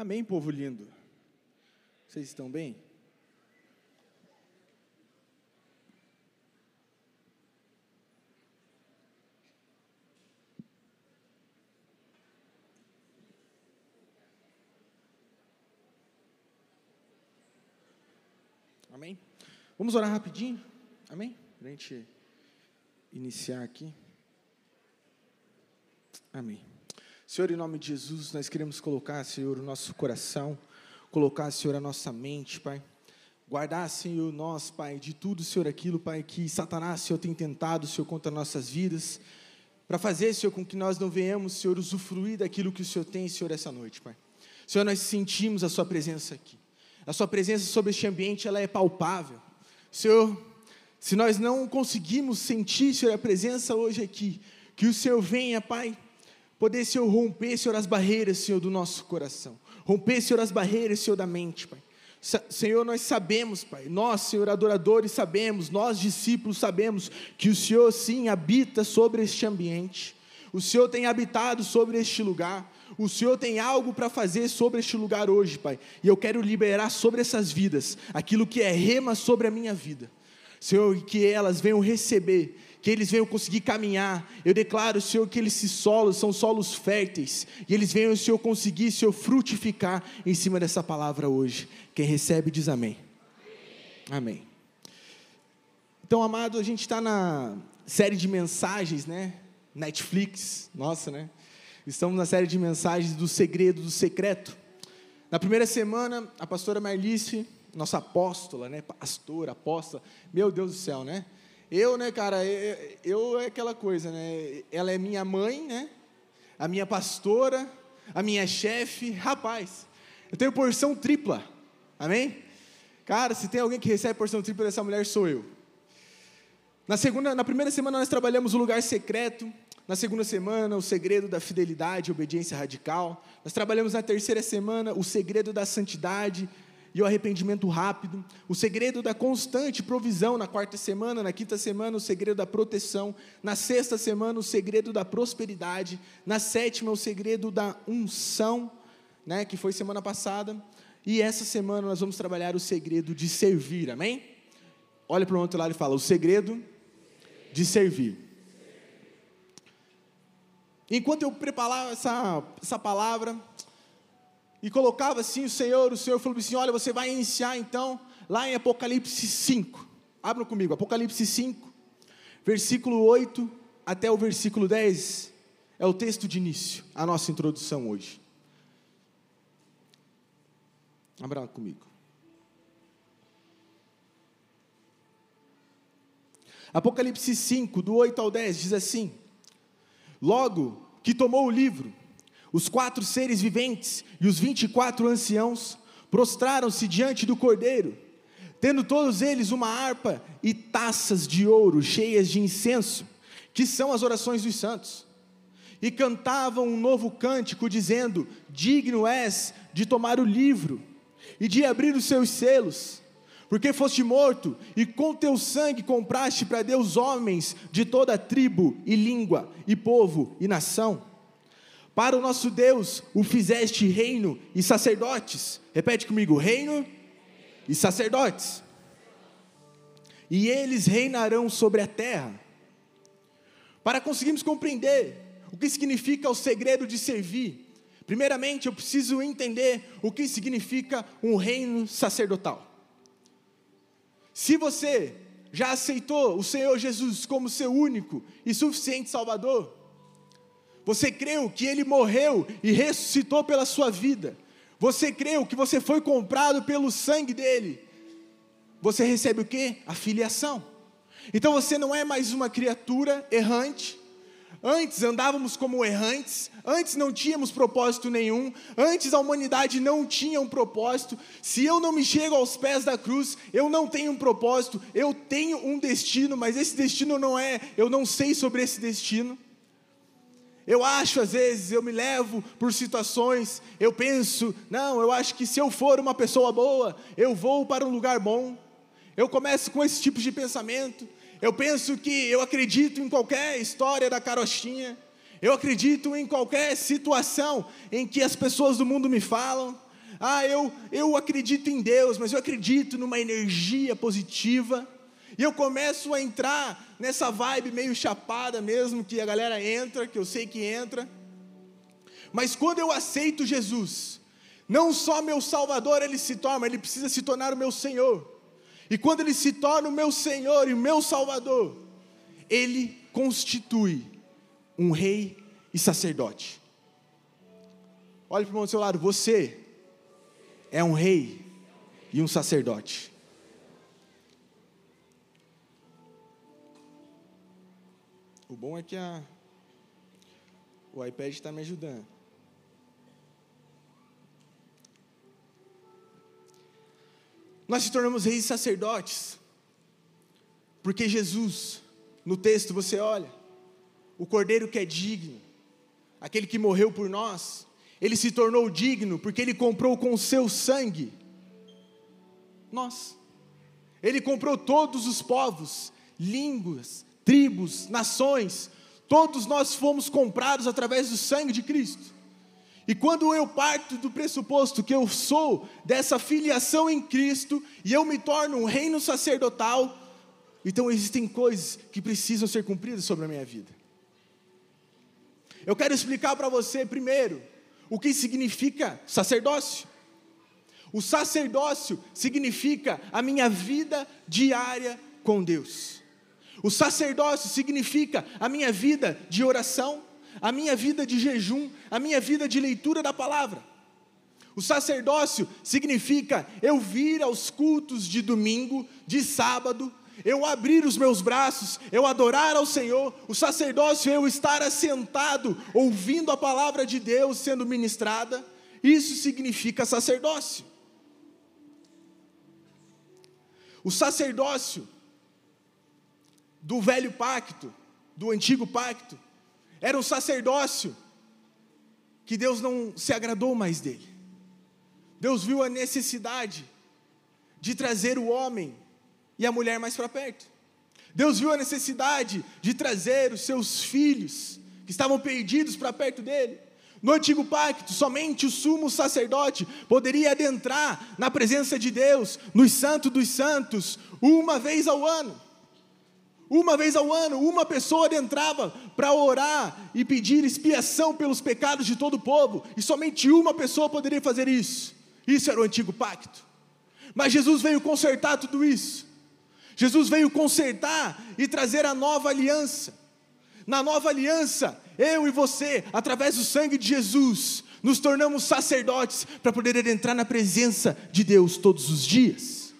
Amém, povo lindo. Vocês estão bem? Amém? Vamos orar rapidinho? Amém? Para a gente iniciar aqui. Amém. Senhor, em nome de Jesus, nós queremos colocar, Senhor, o nosso coração, colocar, Senhor, a nossa mente, Pai. Guardar, Senhor, nós, Pai, de tudo, Senhor, aquilo, Pai, que Satanás, Senhor, tem tentado, Senhor, contra nossas vidas, para fazer, Senhor, com que nós não venhamos, Senhor, usufruir daquilo que o Senhor tem, Senhor, essa noite, Pai. Senhor, nós sentimos a Sua presença aqui. A Sua presença sobre este ambiente, ela é palpável. Senhor, se nós não conseguimos sentir, Senhor, a presença hoje aqui, que o Senhor venha, Pai, poder, Senhor, romper, Senhor, as barreiras, Senhor, do nosso coração. Romper, Senhor, as barreiras, Senhor, da mente, Pai. Senhor, nós sabemos, Pai, nós, Senhor, adoradores, sabemos, nós, discípulos, sabemos que o Senhor, sim, habita sobre este ambiente. O Senhor tem habitado sobre este lugar. O Senhor tem algo para fazer sobre este lugar hoje, Pai. E eu quero liberar sobre essas vidas aquilo que é rema sobre a minha vida. Senhor, que elas venham receber que eles venham conseguir caminhar. Eu declaro, Senhor, que esses solos são solos férteis, e eles venham, Senhor, conseguir, Senhor, frutificar em cima dessa palavra hoje. Quem recebe diz amém. Amém. Então, amado, a gente está na série de mensagens, né? Netflix, nossa, né? Estamos na série de mensagens do segredo do secreto. Na primeira semana, a pastora Marlice, nossa apóstola, né? Pastora, apóstola, meu Deus do céu, né? Eu, né, cara, eu, eu é aquela coisa, né? Ela é minha mãe, né? A minha pastora, a minha chefe, rapaz. Eu tenho porção tripla. Amém? Cara, se tem alguém que recebe porção tripla dessa mulher, sou eu. Na segunda, na primeira semana nós trabalhamos o lugar secreto. Na segunda semana, o segredo da fidelidade obediência radical. Nós trabalhamos na terceira semana o segredo da santidade e o arrependimento rápido, o segredo da constante provisão na quarta semana, na quinta semana, o segredo da proteção, na sexta semana, o segredo da prosperidade, na sétima, o segredo da unção, né, que foi semana passada, e essa semana nós vamos trabalhar o segredo de servir, amém? Olha para o outro lado e fala: o segredo de servir. Enquanto eu preparava essa, essa palavra, e colocava assim o Senhor, o Senhor falou assim: Olha, você vai iniciar então lá em Apocalipse 5. Abram comigo, Apocalipse 5, versículo 8 até o versículo 10. É o texto de início, a nossa introdução hoje. Abra comigo. Apocalipse 5, do 8 ao 10, diz assim: Logo que tomou o livro, os quatro seres viventes e os vinte e quatro anciãos prostraram-se diante do cordeiro, tendo todos eles uma harpa e taças de ouro cheias de incenso, que são as orações dos santos. E cantavam um novo cântico, dizendo: Digno és de tomar o livro e de abrir os seus selos, porque foste morto e com teu sangue compraste para Deus homens de toda tribo e língua e povo e nação para o nosso Deus o fizeste reino e sacerdotes. Repete comigo: reino e sacerdotes. E eles reinarão sobre a terra. Para conseguirmos compreender o que significa o segredo de servir, primeiramente eu preciso entender o que significa um reino sacerdotal. Se você já aceitou o Senhor Jesus como seu único e suficiente Salvador, você creu que ele morreu e ressuscitou pela sua vida. Você creu que você foi comprado pelo sangue dele. Você recebe o que? A filiação. Então você não é mais uma criatura errante. Antes andávamos como errantes, antes não tínhamos propósito nenhum, antes a humanidade não tinha um propósito. Se eu não me chego aos pés da cruz, eu não tenho um propósito, eu tenho um destino, mas esse destino não é, eu não sei sobre esse destino. Eu acho, às vezes, eu me levo por situações, eu penso, não, eu acho que se eu for uma pessoa boa, eu vou para um lugar bom. Eu começo com esse tipo de pensamento. Eu penso que eu acredito em qualquer história da carochinha. Eu acredito em qualquer situação em que as pessoas do mundo me falam. Ah, eu, eu acredito em Deus, mas eu acredito numa energia positiva. E eu começo a entrar nessa vibe meio chapada mesmo, que a galera entra, que eu sei que entra. Mas quando eu aceito Jesus, não só meu Salvador ele se torna, ele precisa se tornar o meu Senhor. E quando ele se torna o meu Senhor e o meu Salvador, ele constitui um rei e sacerdote. Olhe para o irmão do seu lado, você é um rei e um sacerdote. O bom é que a, o iPad está me ajudando. Nós se tornamos reis e sacerdotes, porque Jesus, no texto você olha, o cordeiro que é digno, aquele que morreu por nós, ele se tornou digno porque ele comprou com o seu sangue nós. Ele comprou todos os povos, línguas, tribos, nações, todos nós fomos comprados através do sangue de Cristo. E quando eu parto do pressuposto que eu sou dessa filiação em Cristo e eu me torno um reino sacerdotal, então existem coisas que precisam ser cumpridas sobre a minha vida. Eu quero explicar para você primeiro o que significa sacerdócio. O sacerdócio significa a minha vida diária com Deus. O sacerdócio significa a minha vida de oração, a minha vida de jejum, a minha vida de leitura da palavra. O sacerdócio significa eu vir aos cultos de domingo, de sábado, eu abrir os meus braços, eu adorar ao Senhor. O sacerdócio é eu estar assentado, ouvindo a palavra de Deus sendo ministrada. Isso significa sacerdócio. O sacerdócio do velho pacto, do antigo pacto, era um sacerdócio que Deus não se agradou mais dele. Deus viu a necessidade de trazer o homem e a mulher mais para perto. Deus viu a necessidade de trazer os seus filhos, que estavam perdidos, para perto dele. No antigo pacto, somente o sumo sacerdote poderia adentrar na presença de Deus, nos santos dos santos, uma vez ao ano. Uma vez ao ano, uma pessoa adentrava para orar e pedir expiação pelos pecados de todo o povo, e somente uma pessoa poderia fazer isso. Isso era o antigo pacto. Mas Jesus veio consertar tudo isso. Jesus veio consertar e trazer a nova aliança. Na nova aliança, eu e você, através do sangue de Jesus, nos tornamos sacerdotes para poder entrar na presença de Deus todos os dias.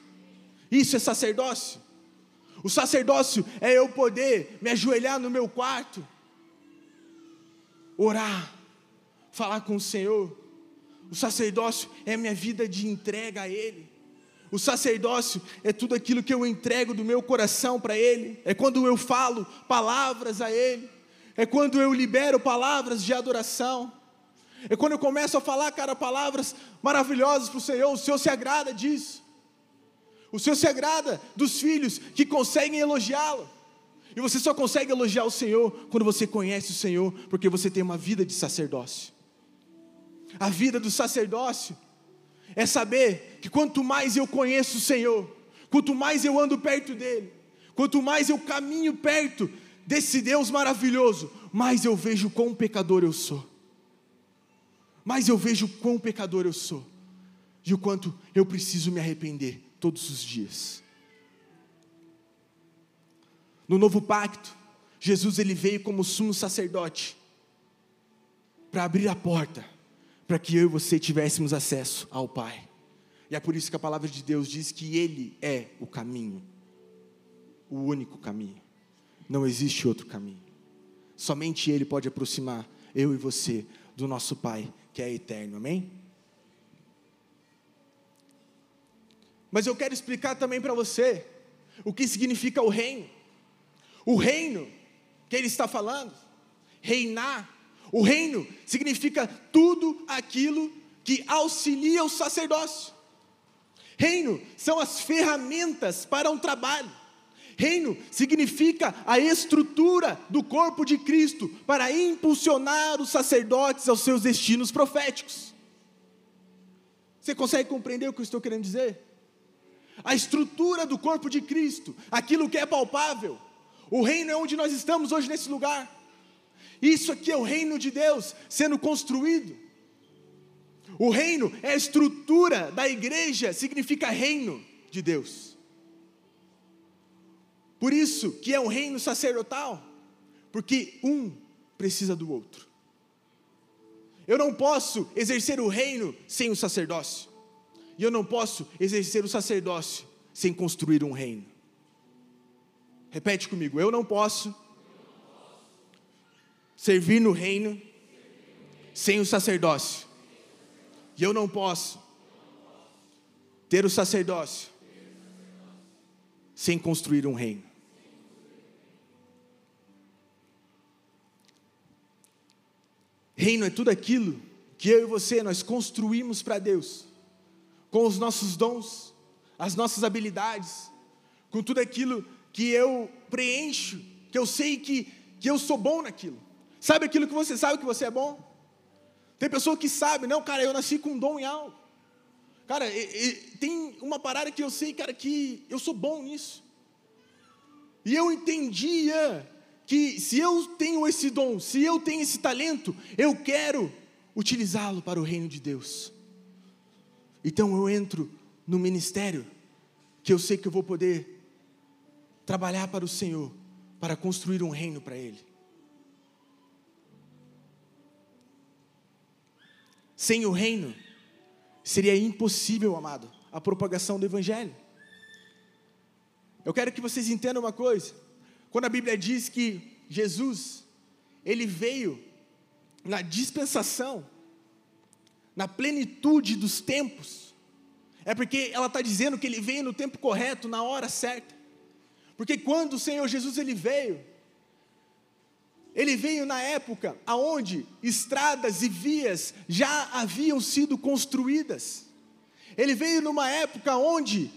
Isso é sacerdócio. O sacerdócio é eu poder me ajoelhar no meu quarto, orar, falar com o Senhor. O sacerdócio é minha vida de entrega a Ele. O sacerdócio é tudo aquilo que eu entrego do meu coração para Ele. É quando eu falo palavras a Ele. É quando eu libero palavras de adoração. É quando eu começo a falar, cara, palavras maravilhosas para o Senhor. O Senhor se agrada disso. O Senhor se agrada dos filhos que conseguem elogiá-lo. E você só consegue elogiar o Senhor quando você conhece o Senhor, porque você tem uma vida de sacerdócio. A vida do sacerdócio é saber que quanto mais eu conheço o Senhor, quanto mais eu ando perto dEle, quanto mais eu caminho perto desse Deus maravilhoso, mais eu vejo quão pecador eu sou. Mais eu vejo quão pecador eu sou. E o quanto eu preciso me arrepender todos os dias. No novo pacto, Jesus ele veio como sumo sacerdote para abrir a porta para que eu e você tivéssemos acesso ao Pai. E é por isso que a palavra de Deus diz que ele é o caminho, o único caminho. Não existe outro caminho. Somente ele pode aproximar eu e você do nosso Pai, que é eterno. Amém? Mas eu quero explicar também para você o que significa o reino. O reino que ele está falando, reinar. O reino significa tudo aquilo que auxilia o sacerdócio. Reino são as ferramentas para um trabalho. Reino significa a estrutura do corpo de Cristo para impulsionar os sacerdotes aos seus destinos proféticos. Você consegue compreender o que eu estou querendo dizer? A estrutura do corpo de Cristo, aquilo que é palpável. O reino é onde nós estamos hoje nesse lugar. Isso aqui é o reino de Deus sendo construído. O reino é a estrutura da igreja, significa reino de Deus. Por isso que é um reino sacerdotal, porque um precisa do outro. Eu não posso exercer o reino sem o sacerdócio. E eu não posso exercer o sacerdócio sem construir um reino. Repete comigo, eu não posso servir no reino sem o sacerdócio. E eu não posso ter o sacerdócio sem construir um reino. Reino é tudo aquilo que eu e você nós construímos para Deus, com os nossos dons, as nossas habilidades, com tudo aquilo que eu preencho, que eu sei que, que eu sou bom naquilo. Sabe aquilo que você sabe que você é bom? Tem pessoa que sabe, não, cara, eu nasci com um dom em algo. Cara, e, e, tem uma parada que eu sei, cara, que eu sou bom nisso. E eu entendia que se eu tenho esse dom, se eu tenho esse talento, eu quero utilizá-lo para o reino de Deus. Então eu entro no ministério que eu sei que eu vou poder trabalhar para o Senhor, para construir um reino para Ele. Sem o reino, seria impossível, amado, a propagação do Evangelho. Eu quero que vocês entendam uma coisa. Quando a Bíblia diz que Jesus, ele veio na dispensação, na plenitude dos tempos, é porque ela está dizendo que ele veio no tempo correto, na hora certa. Porque quando o Senhor Jesus ele veio, ele veio na época aonde estradas e vias já haviam sido construídas. Ele veio numa época onde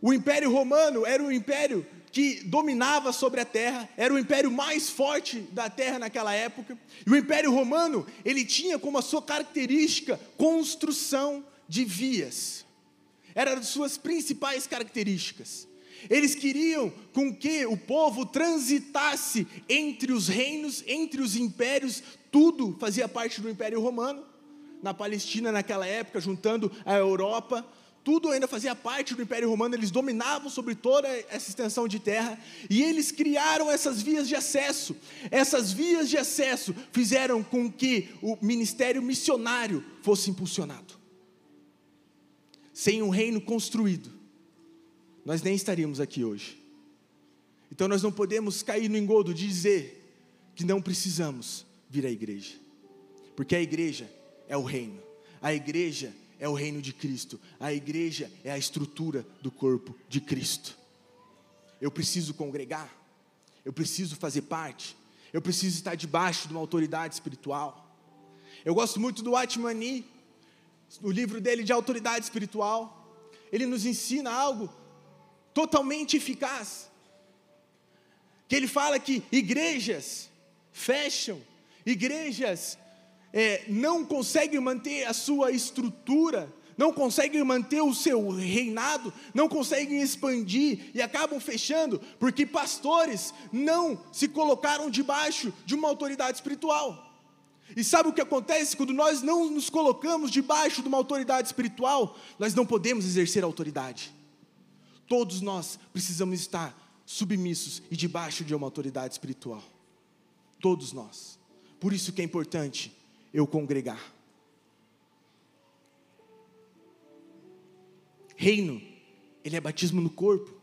o Império Romano era um império que dominava sobre a terra, era o império mais forte da terra naquela época. E o Império Romano, ele tinha como a sua característica construção de vias. Era das suas principais características. Eles queriam com que o povo transitasse entre os reinos, entre os impérios, tudo fazia parte do Império Romano. Na Palestina, naquela época, juntando a Europa, tudo ainda fazia parte do Império Romano, eles dominavam sobre toda essa extensão de terra, e eles criaram essas vias de acesso. Essas vias de acesso fizeram com que o ministério missionário fosse impulsionado. Sem um reino construído, nós nem estaríamos aqui hoje. Então nós não podemos cair no engodo de dizer que não precisamos vir à igreja, porque a igreja é o reino, a igreja é o reino de Cristo, a igreja é a estrutura do corpo de Cristo. Eu preciso congregar, eu preciso fazer parte, eu preciso estar debaixo de uma autoridade espiritual. Eu gosto muito do Atmani, no livro dele de autoridade espiritual, ele nos ensina algo totalmente eficaz. Que ele fala que igrejas fecham, igrejas é, não conseguem manter a sua estrutura, não conseguem manter o seu reinado, não conseguem expandir e acabam fechando, porque pastores não se colocaram debaixo de uma autoridade espiritual. E sabe o que acontece quando nós não nos colocamos debaixo de uma autoridade espiritual? Nós não podemos exercer autoridade. Todos nós precisamos estar submissos e debaixo de uma autoridade espiritual. Todos nós. Por isso que é importante eu congregar. Reino, ele é batismo no corpo,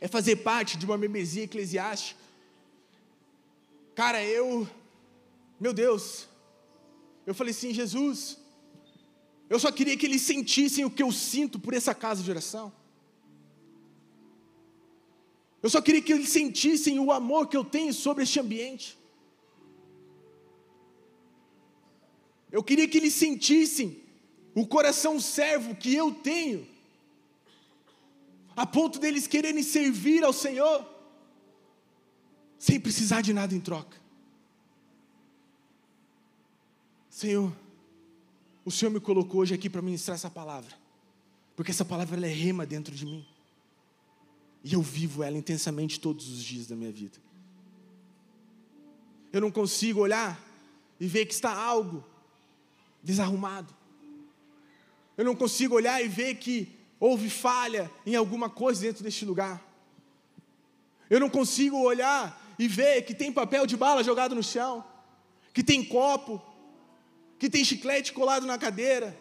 é fazer parte de uma membresia eclesiástica. Cara, eu, meu Deus, eu falei assim, Jesus, eu só queria que eles sentissem o que eu sinto por essa casa de oração. Eu só queria que eles sentissem o amor que eu tenho sobre este ambiente. Eu queria que eles sentissem o coração servo que eu tenho, a ponto deles quererem servir ao Senhor, sem precisar de nada em troca. Senhor, o Senhor me colocou hoje aqui para ministrar essa palavra, porque essa palavra é rema dentro de mim, e eu vivo ela intensamente todos os dias da minha vida. Eu não consigo olhar e ver que está algo desarrumado. Eu não consigo olhar e ver que houve falha em alguma coisa dentro deste lugar. Eu não consigo olhar e ver que tem papel de bala jogado no chão, que tem copo, que tem chiclete colado na cadeira.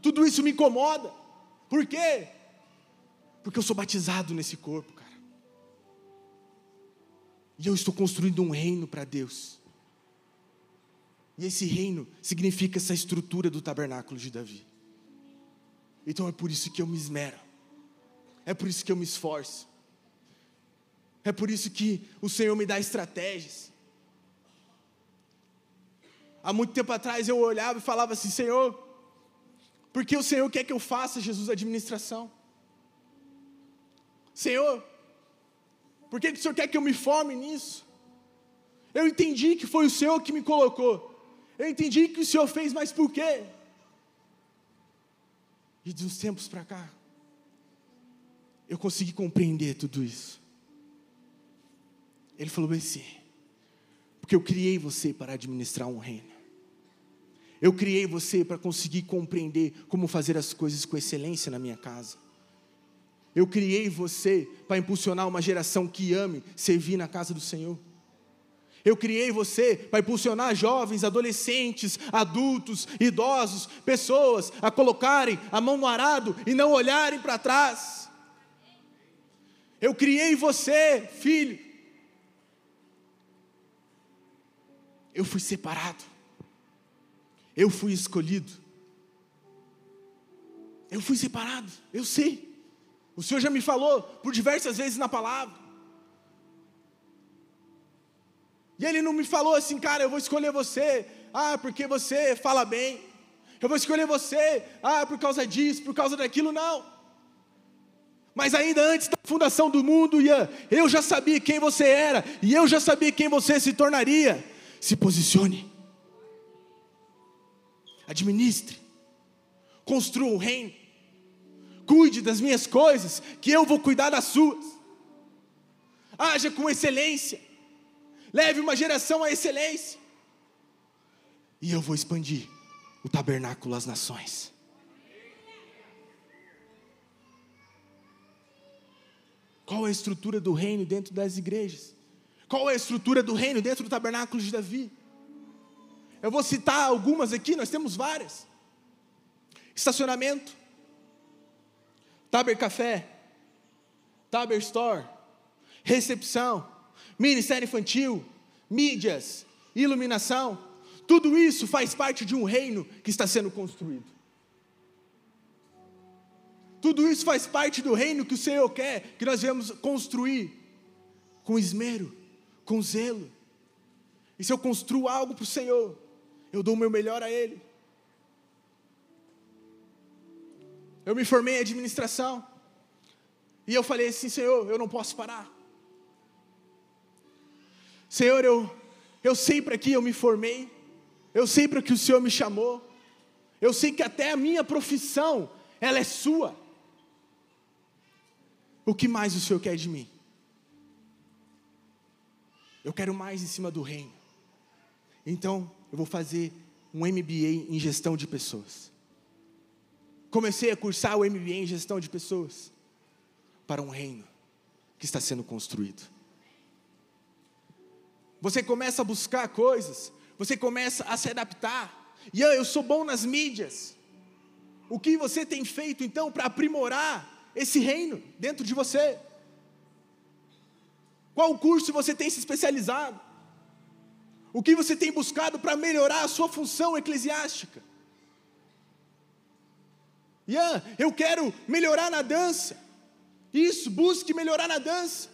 Tudo isso me incomoda. Por quê? Porque eu sou batizado nesse corpo, cara. E eu estou construindo um reino para Deus. E esse reino significa essa estrutura do tabernáculo de Davi. Então é por isso que eu me esmero. É por isso que eu me esforço. É por isso que o Senhor me dá estratégias. Há muito tempo atrás eu olhava e falava assim: Senhor, por que o Senhor quer que eu faça, Jesus, administração? Senhor, por que o Senhor quer que eu me forme nisso? Eu entendi que foi o Senhor que me colocou. Eu entendi que o Senhor fez, mas por quê? E de uns tempos para cá, eu consegui compreender tudo isso. Ele falou assim: porque eu criei você para administrar um reino. Eu criei você para conseguir compreender como fazer as coisas com excelência na minha casa. Eu criei você para impulsionar uma geração que ame servir na casa do Senhor. Eu criei você para impulsionar jovens, adolescentes, adultos, idosos, pessoas a colocarem a mão no arado e não olharem para trás. Eu criei você, filho. Eu fui separado. Eu fui escolhido. Eu fui separado, eu sei. O Senhor já me falou por diversas vezes na palavra. E Ele não me falou assim, cara, eu vou escolher você, ah, porque você fala bem. Eu vou escolher você, ah, por causa disso, por causa daquilo, não. Mas ainda antes da fundação do mundo, Ian, eu já sabia quem você era, e eu já sabia quem você se tornaria. Se posicione administre, construa um reino, cuide das minhas coisas, que eu vou cuidar das suas. Haja com excelência, leve uma geração à excelência, e eu vou expandir o tabernáculo às nações. Qual é a estrutura do reino dentro das igrejas? Qual é a estrutura do reino dentro do tabernáculo de Davi? Eu vou citar algumas aqui, nós temos várias. Estacionamento, Taber Café, Taber Store, recepção, ministério infantil, mídias, iluminação, tudo isso faz parte de um reino que está sendo construído. Tudo isso faz parte do reino que o Senhor quer que nós venhamos construir com esmero, com zelo. E se eu construo algo para o Senhor, eu dou o meu melhor a Ele. Eu me formei em administração. E eu falei assim, Senhor, eu não posso parar. Senhor, eu, eu sei para que eu me formei. Eu sei para que o Senhor me chamou. Eu sei que até a minha profissão, ela é sua. O que mais o Senhor quer de mim? Eu quero mais em cima do reino. Então, eu vou fazer um MBA em gestão de pessoas. Comecei a cursar o MBA em gestão de pessoas para um reino que está sendo construído. Você começa a buscar coisas, você começa a se adaptar. E eu sou bom nas mídias. O que você tem feito então para aprimorar esse reino dentro de você? Qual curso você tem se especializado? O que você tem buscado para melhorar a sua função eclesiástica? Ian, eu quero melhorar na dança. Isso, busque melhorar na dança.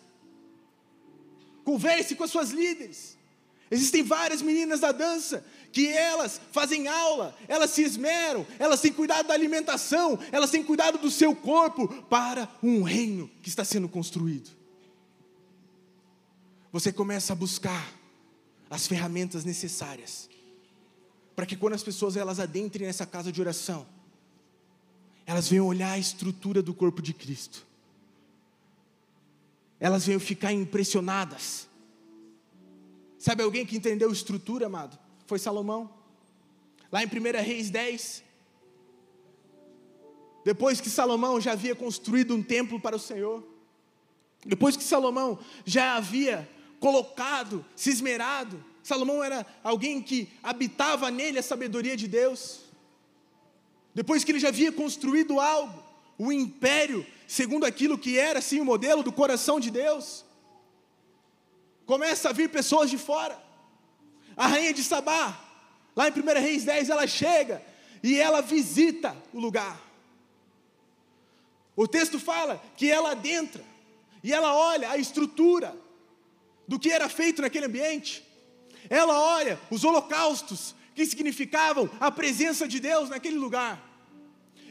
Converse com as suas líderes. Existem várias meninas da dança que elas fazem aula, elas se esmeram, elas têm cuidado da alimentação, elas têm cuidado do seu corpo para um reino que está sendo construído. Você começa a buscar as ferramentas necessárias para que quando as pessoas elas adentrem nessa casa de oração, elas venham olhar a estrutura do corpo de Cristo. Elas venham ficar impressionadas. Sabe alguém que entendeu estrutura, amado? Foi Salomão. Lá em 1 Reis 10, depois que Salomão já havia construído um templo para o Senhor, depois que Salomão já havia colocado, se esmerado, Salomão era alguém que habitava nele a sabedoria de Deus. Depois que ele já havia construído algo, o império, segundo aquilo que era assim o modelo do coração de Deus, começa a vir pessoas de fora. A rainha de Sabá, lá em 1 Reis 10, ela chega e ela visita o lugar. O texto fala que ela adentra e ela olha a estrutura do que era feito naquele ambiente. Ela olha os holocaustos que significavam a presença de Deus naquele lugar.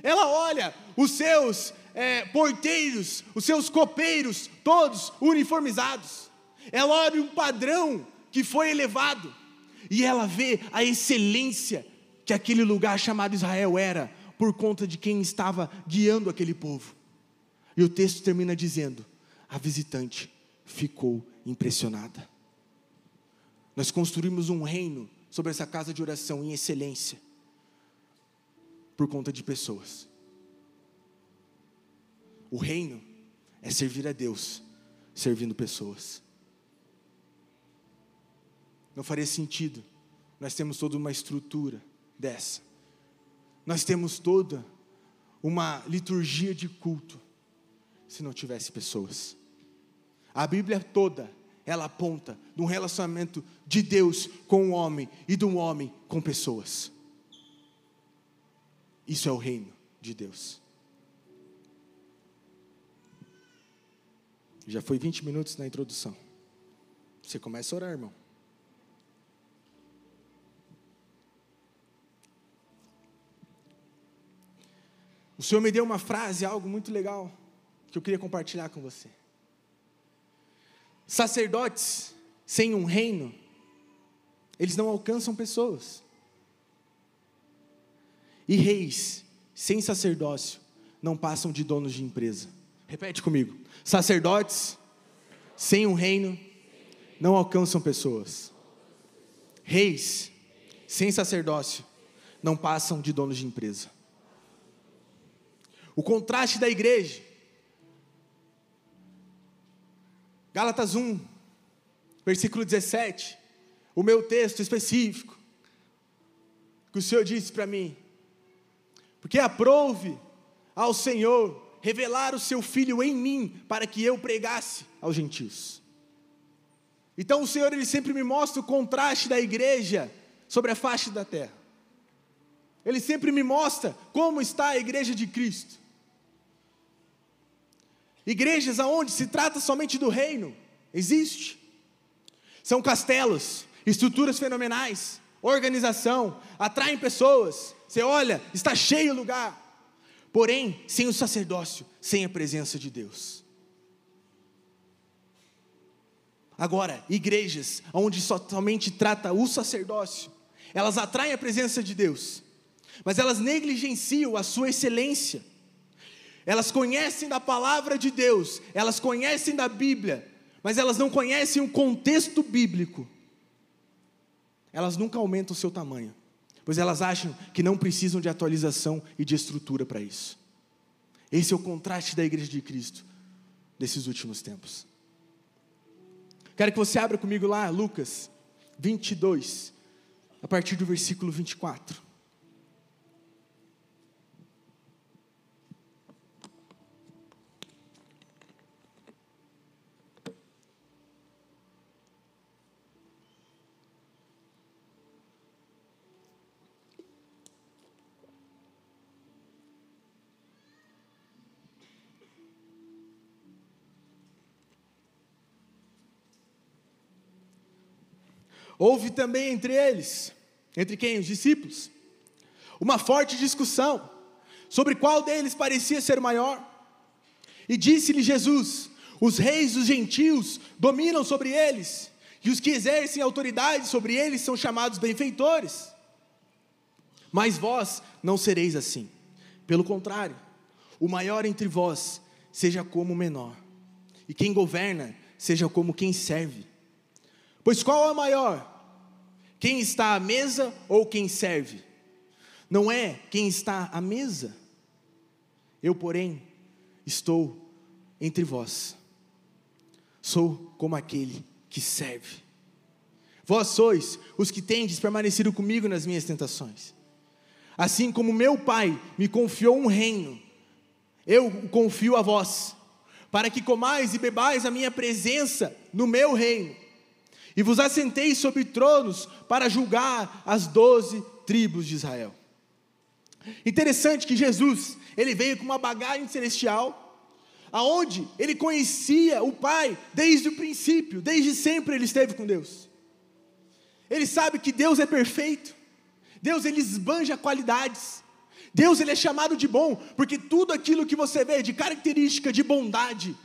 Ela olha os seus é, porteiros, os seus copeiros, todos uniformizados. Ela olha um padrão que foi elevado e ela vê a excelência que aquele lugar chamado Israel era por conta de quem estava guiando aquele povo. E o texto termina dizendo: a visitante ficou impressionada. Nós construímos um reino sobre essa casa de oração em excelência, por conta de pessoas. O reino é servir a Deus, servindo pessoas. Não faria sentido nós temos toda uma estrutura dessa. Nós temos toda uma liturgia de culto se não tivesse pessoas. A Bíblia toda, ela aponta de relacionamento de Deus com o homem e um homem com pessoas. Isso é o reino de Deus. Já foi 20 minutos na introdução. Você começa a orar, irmão. O Senhor me deu uma frase, algo muito legal que eu queria compartilhar com você. Sacerdotes sem um reino, eles não alcançam pessoas. E reis sem sacerdócio não passam de donos de empresa. Repete comigo. Sacerdotes sem um reino não alcançam pessoas. Reis sem sacerdócio não passam de donos de empresa. O contraste da igreja Gálatas 1, versículo 17, o meu texto específico, que o Senhor disse para mim, porque aprove ao Senhor revelar o seu Filho em mim, para que eu pregasse aos gentios. Então o Senhor ele sempre me mostra o contraste da igreja sobre a face da terra. Ele sempre me mostra como está a igreja de Cristo. Igrejas aonde se trata somente do reino, existe. São castelos, estruturas fenomenais, organização, atraem pessoas. Você olha, está cheio o lugar. Porém, sem o sacerdócio, sem a presença de Deus. Agora, igrejas onde somente trata o sacerdócio, elas atraem a presença de Deus, mas elas negligenciam a sua excelência elas conhecem da palavra de Deus, elas conhecem da Bíblia, mas elas não conhecem o contexto bíblico. Elas nunca aumentam o seu tamanho, pois elas acham que não precisam de atualização e de estrutura para isso. Esse é o contraste da igreja de Cristo desses últimos tempos. Quero que você abra comigo lá, Lucas 22, a partir do versículo 24. Houve também entre eles, entre quem? Os discípulos, uma forte discussão sobre qual deles parecia ser maior. E disse-lhe Jesus: Os reis dos gentios dominam sobre eles, e os que exercem autoridade sobre eles são chamados benfeitores. Mas vós não sereis assim. Pelo contrário, o maior entre vós seja como o menor, e quem governa seja como quem serve. Pois qual é maior? Quem está à mesa ou quem serve? Não é quem está à mesa. Eu, porém, estou entre vós. Sou como aquele que serve. Vós sois os que tendes permanecido comigo nas minhas tentações. Assim como meu Pai me confiou um reino, eu confio a vós, para que comais e bebais a minha presença no meu reino, e vos assenteis sobre tronos para julgar as doze tribos de Israel. Interessante que Jesus, ele veio com uma bagagem celestial, aonde ele conhecia o Pai desde o princípio, desde sempre ele esteve com Deus. Ele sabe que Deus é perfeito. Deus ele esbanja qualidades. Deus ele é chamado de bom, porque tudo aquilo que você vê de característica de bondade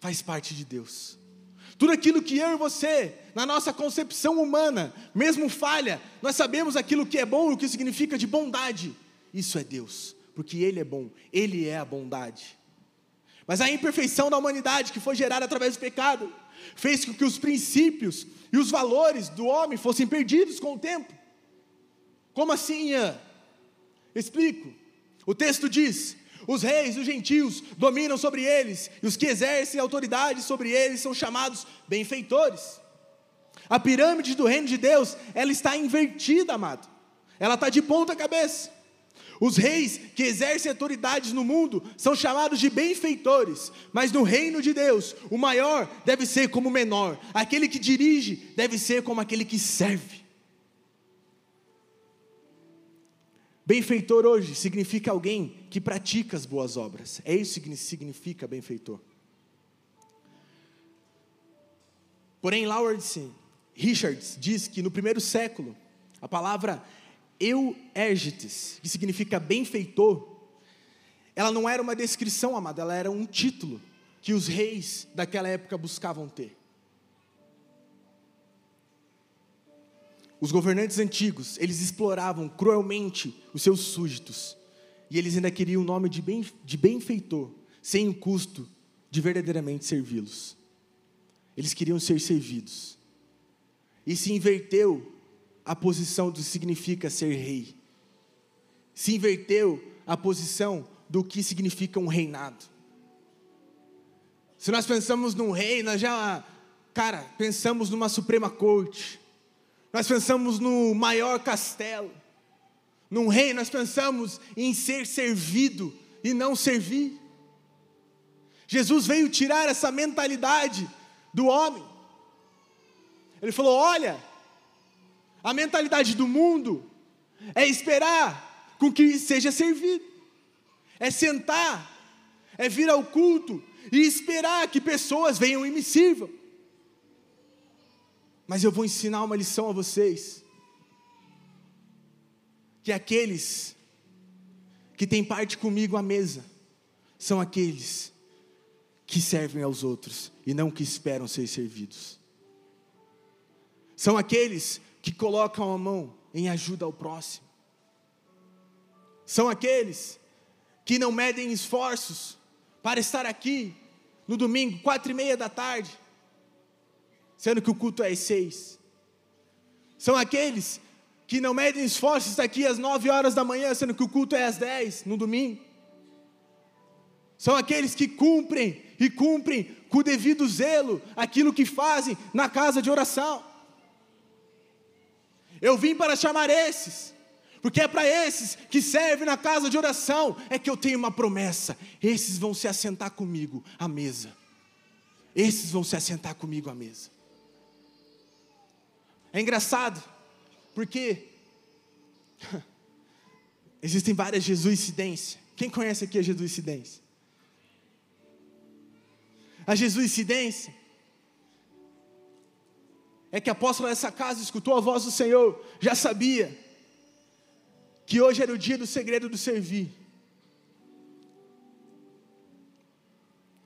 faz parte de Deus. Tudo aquilo que eu e você, na nossa concepção humana, mesmo falha, nós sabemos aquilo que é bom e o que significa de bondade. Isso é Deus, porque Ele é bom, Ele é a bondade. Mas a imperfeição da humanidade que foi gerada através do pecado fez com que os princípios e os valores do homem fossem perdidos com o tempo. Como assim, Ian? Explico. O texto diz: os reis e os gentios dominam sobre eles, e os que exercem autoridade sobre eles são chamados benfeitores. A pirâmide do reino de Deus, ela está invertida, amado. Ela está de ponta cabeça. Os reis que exercem autoridades no mundo são chamados de benfeitores, mas no reino de Deus, o maior deve ser como o menor, aquele que dirige deve ser como aquele que serve. Benfeitor hoje significa alguém que pratica as boas obras. É isso que significa benfeitor. Porém, Lawrence Richards diz que no primeiro século, a palavra euergetes, que significa benfeitor, ela não era uma descrição, amada, ela era um título que os reis daquela época buscavam ter. Os governantes antigos, eles exploravam cruelmente os seus súditos. E eles ainda queriam o nome de, bem, de benfeitor, sem o custo de verdadeiramente servi-los. Eles queriam ser servidos. E se inverteu a posição do que significa ser rei. Se inverteu a posição do que significa um reinado. Se nós pensamos num rei, nós já, cara, pensamos numa suprema corte nós pensamos no maior castelo. Num rei, nós pensamos em ser servido e não servir. Jesus veio tirar essa mentalidade do homem. Ele falou: olha, a mentalidade do mundo é esperar com que seja servido, é sentar, é vir ao culto e esperar que pessoas venham e me sirvam. Mas eu vou ensinar uma lição a vocês. Que aqueles que têm parte comigo à mesa são aqueles que servem aos outros e não que esperam ser servidos. São aqueles que colocam a mão em ajuda ao próximo. São aqueles que não medem esforços para estar aqui no domingo, quatro e meia da tarde, sendo que o culto é às seis. São aqueles que não medem esforços aqui às nove horas da manhã, sendo que o culto é às dez, no domingo. São aqueles que cumprem e cumprem com o devido zelo aquilo que fazem na casa de oração. Eu vim para chamar esses, porque é para esses que servem na casa de oração é que eu tenho uma promessa: esses vão se assentar comigo à mesa. Esses vão se assentar comigo à mesa. É engraçado, porque existem várias jesuicidências. Quem conhece aqui a jesuicidência? A jesuicidência é que a apóstola dessa casa escutou a voz do Senhor, já sabia que hoje era o dia do segredo do servir.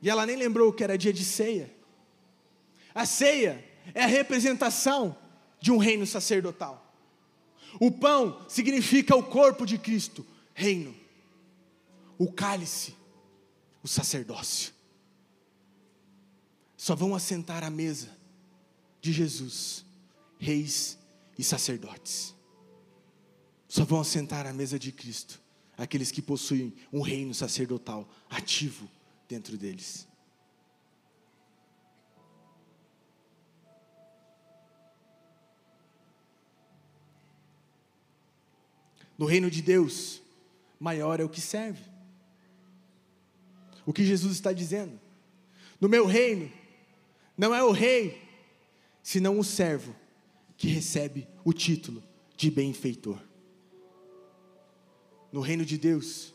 E ela nem lembrou que era dia de ceia. A ceia é a representação de um reino sacerdotal. O pão significa o corpo de Cristo, reino. O cálice, o sacerdócio. Só vão assentar à mesa de Jesus, reis e sacerdotes. Só vão assentar à mesa de Cristo aqueles que possuem um reino sacerdotal ativo dentro deles. No reino de Deus, maior é o que serve. O que Jesus está dizendo? No meu reino, não é o rei, senão o servo que recebe o título de benfeitor. No reino de Deus,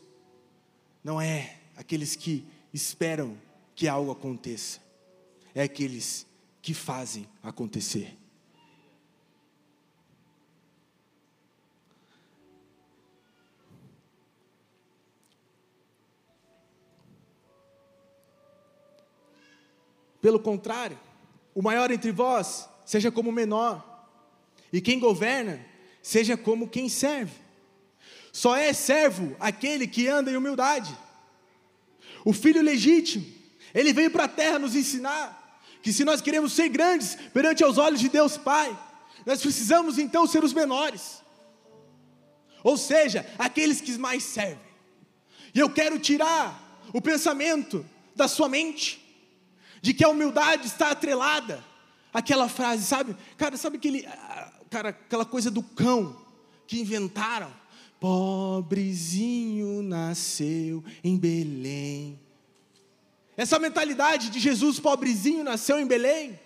não é aqueles que esperam que algo aconteça, é aqueles que fazem acontecer. Pelo contrário, o maior entre vós seja como o menor, e quem governa seja como quem serve. Só é servo aquele que anda em humildade. O filho legítimo, ele veio para a terra nos ensinar que se nós queremos ser grandes perante aos olhos de Deus Pai, nós precisamos então ser os menores. Ou seja, aqueles que mais servem. E eu quero tirar o pensamento da sua mente de que a humildade está atrelada àquela frase, sabe? Cara, sabe aquele, cara, aquela coisa do cão que inventaram? Pobrezinho nasceu em Belém. Essa mentalidade de Jesus, pobrezinho, nasceu em Belém,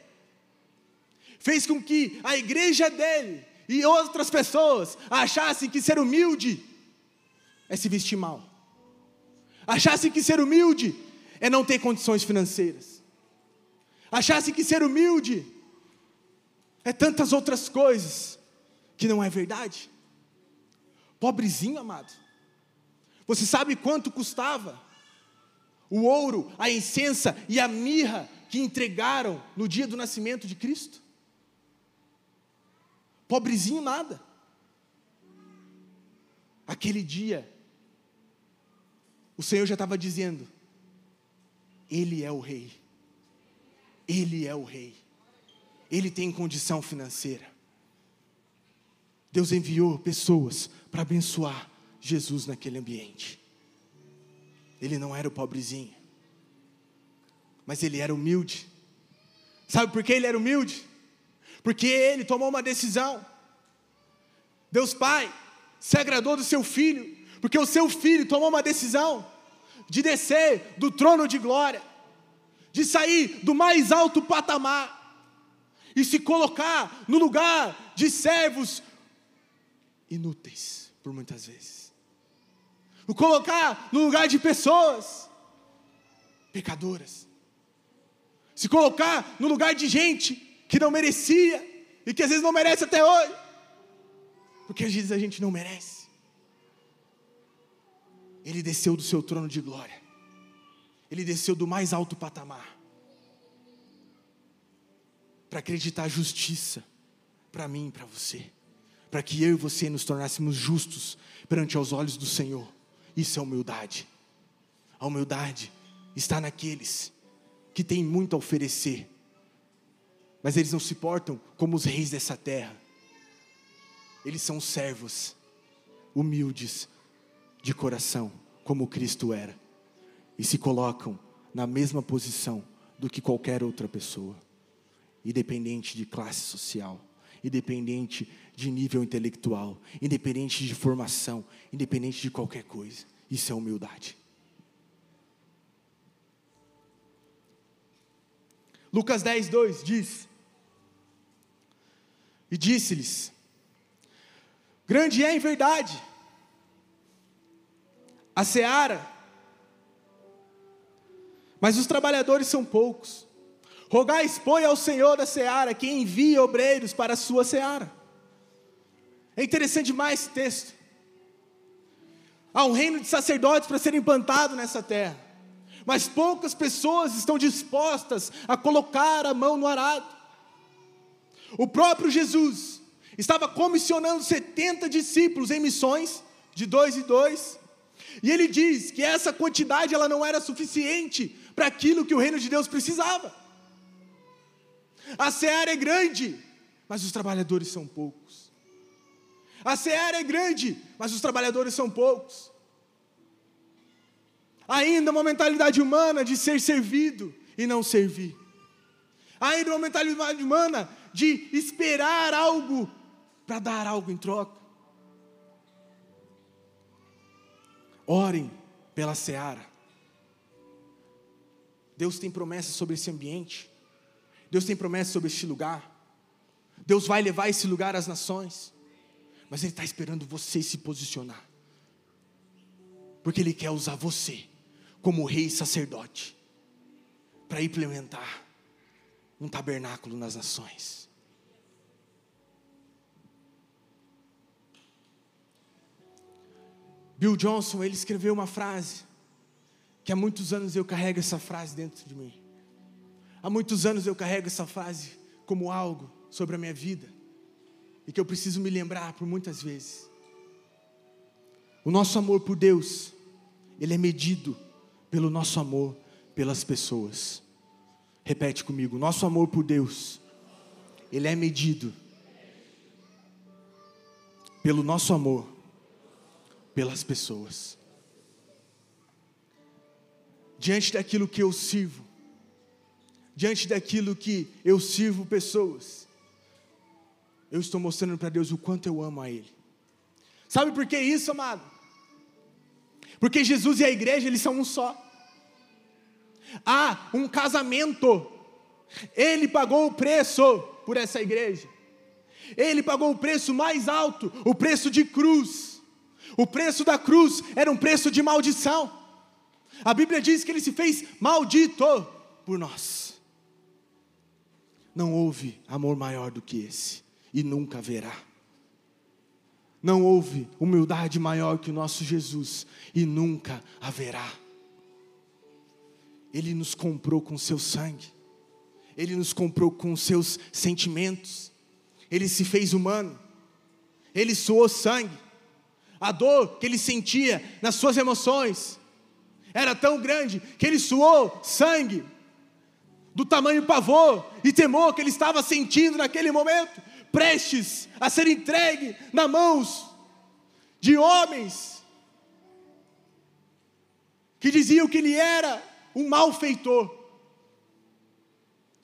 fez com que a igreja dele e outras pessoas achassem que ser humilde é se vestir mal, achassem que ser humilde é não ter condições financeiras, achasse que ser humilde é tantas outras coisas, que não é verdade. Pobrezinho, amado. Você sabe quanto custava o ouro, a incensa e a mirra que entregaram no dia do nascimento de Cristo? Pobrezinho nada. Aquele dia, o Senhor já estava dizendo: Ele é o Rei. Ele é o rei. Ele tem condição financeira. Deus enviou pessoas para abençoar Jesus naquele ambiente. Ele não era o pobrezinho, mas ele era humilde. Sabe por que ele era humilde? Porque ele tomou uma decisão. Deus Pai se agradou do seu filho, porque o seu filho tomou uma decisão de descer do trono de glória de sair do mais alto patamar e se colocar no lugar de servos inúteis, por muitas vezes. O colocar no lugar de pessoas pecadoras. Se colocar no lugar de gente que não merecia e que às vezes não merece até hoje. Porque às vezes a gente não merece. Ele desceu do seu trono de glória ele desceu do mais alto patamar para acreditar justiça para mim e para você, para que eu e você nos tornássemos justos perante os olhos do Senhor. Isso é humildade. A humildade está naqueles que têm muito a oferecer, mas eles não se portam como os reis dessa terra. Eles são servos, humildes de coração, como Cristo era e se colocam na mesma posição do que qualquer outra pessoa, independente de classe social, independente de nível intelectual, independente de formação, independente de qualquer coisa. Isso é humildade. Lucas 10, 2 diz: E disse-lhes: Grande é em verdade a seara mas os trabalhadores são poucos. Rogais, pois, ao Senhor da seara que envie obreiros para a sua seara. É interessante demais esse texto. Há um reino de sacerdotes para ser implantado nessa terra, mas poucas pessoas estão dispostas a colocar a mão no arado. O próprio Jesus estava comissionando 70 discípulos em missões, de dois e dois, e ele diz que essa quantidade ela não era suficiente para aquilo que o reino de Deus precisava. A seara é grande, mas os trabalhadores são poucos. A seara é grande, mas os trabalhadores são poucos. Ainda uma mentalidade humana de ser servido e não servir. Ainda uma mentalidade humana de esperar algo para dar algo em troca. Orem pela seara. Deus tem promessas sobre esse ambiente. Deus tem promessas sobre este lugar. Deus vai levar esse lugar às nações. Mas Ele está esperando você se posicionar. Porque Ele quer usar você como rei e sacerdote para implementar um tabernáculo nas nações. Bill Johnson, ele escreveu uma frase que há muitos anos eu carrego essa frase dentro de mim. Há muitos anos eu carrego essa frase como algo sobre a minha vida e que eu preciso me lembrar por muitas vezes. O nosso amor por Deus, ele é medido pelo nosso amor pelas pessoas. Repete comigo: nosso amor por Deus, ele é medido pelo nosso amor pelas pessoas. Diante daquilo que eu sirvo, diante daquilo que eu sirvo pessoas, eu estou mostrando para Deus o quanto eu amo a Ele. Sabe por que isso, amado? Porque Jesus e a igreja, eles são um só. Há um casamento. Ele pagou o preço por essa igreja. Ele pagou o preço mais alto, o preço de cruz. O preço da cruz era um preço de maldição. A Bíblia diz que ele se fez maldito por nós. Não houve amor maior do que esse, e nunca haverá. Não houve humildade maior que o nosso Jesus, e nunca haverá. Ele nos comprou com seu sangue, ele nos comprou com seus sentimentos, ele se fez humano, ele suou sangue a dor que ele sentia nas suas emoções era tão grande que ele suou sangue do tamanho pavor e temor que ele estava sentindo naquele momento, prestes a ser entregue nas mãos de homens que diziam que ele era um malfeitor,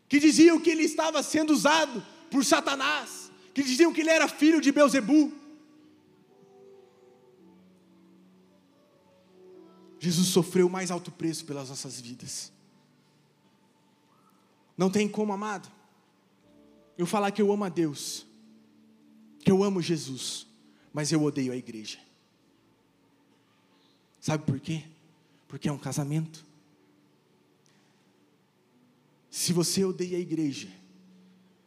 que diziam que ele estava sendo usado por Satanás, que diziam que ele era filho de Beuzebu. Jesus sofreu o mais alto preço pelas nossas vidas. Não tem como, amado, eu falar que eu amo a Deus, que eu amo Jesus, mas eu odeio a igreja. Sabe por quê? Porque é um casamento. Se você odeia a igreja,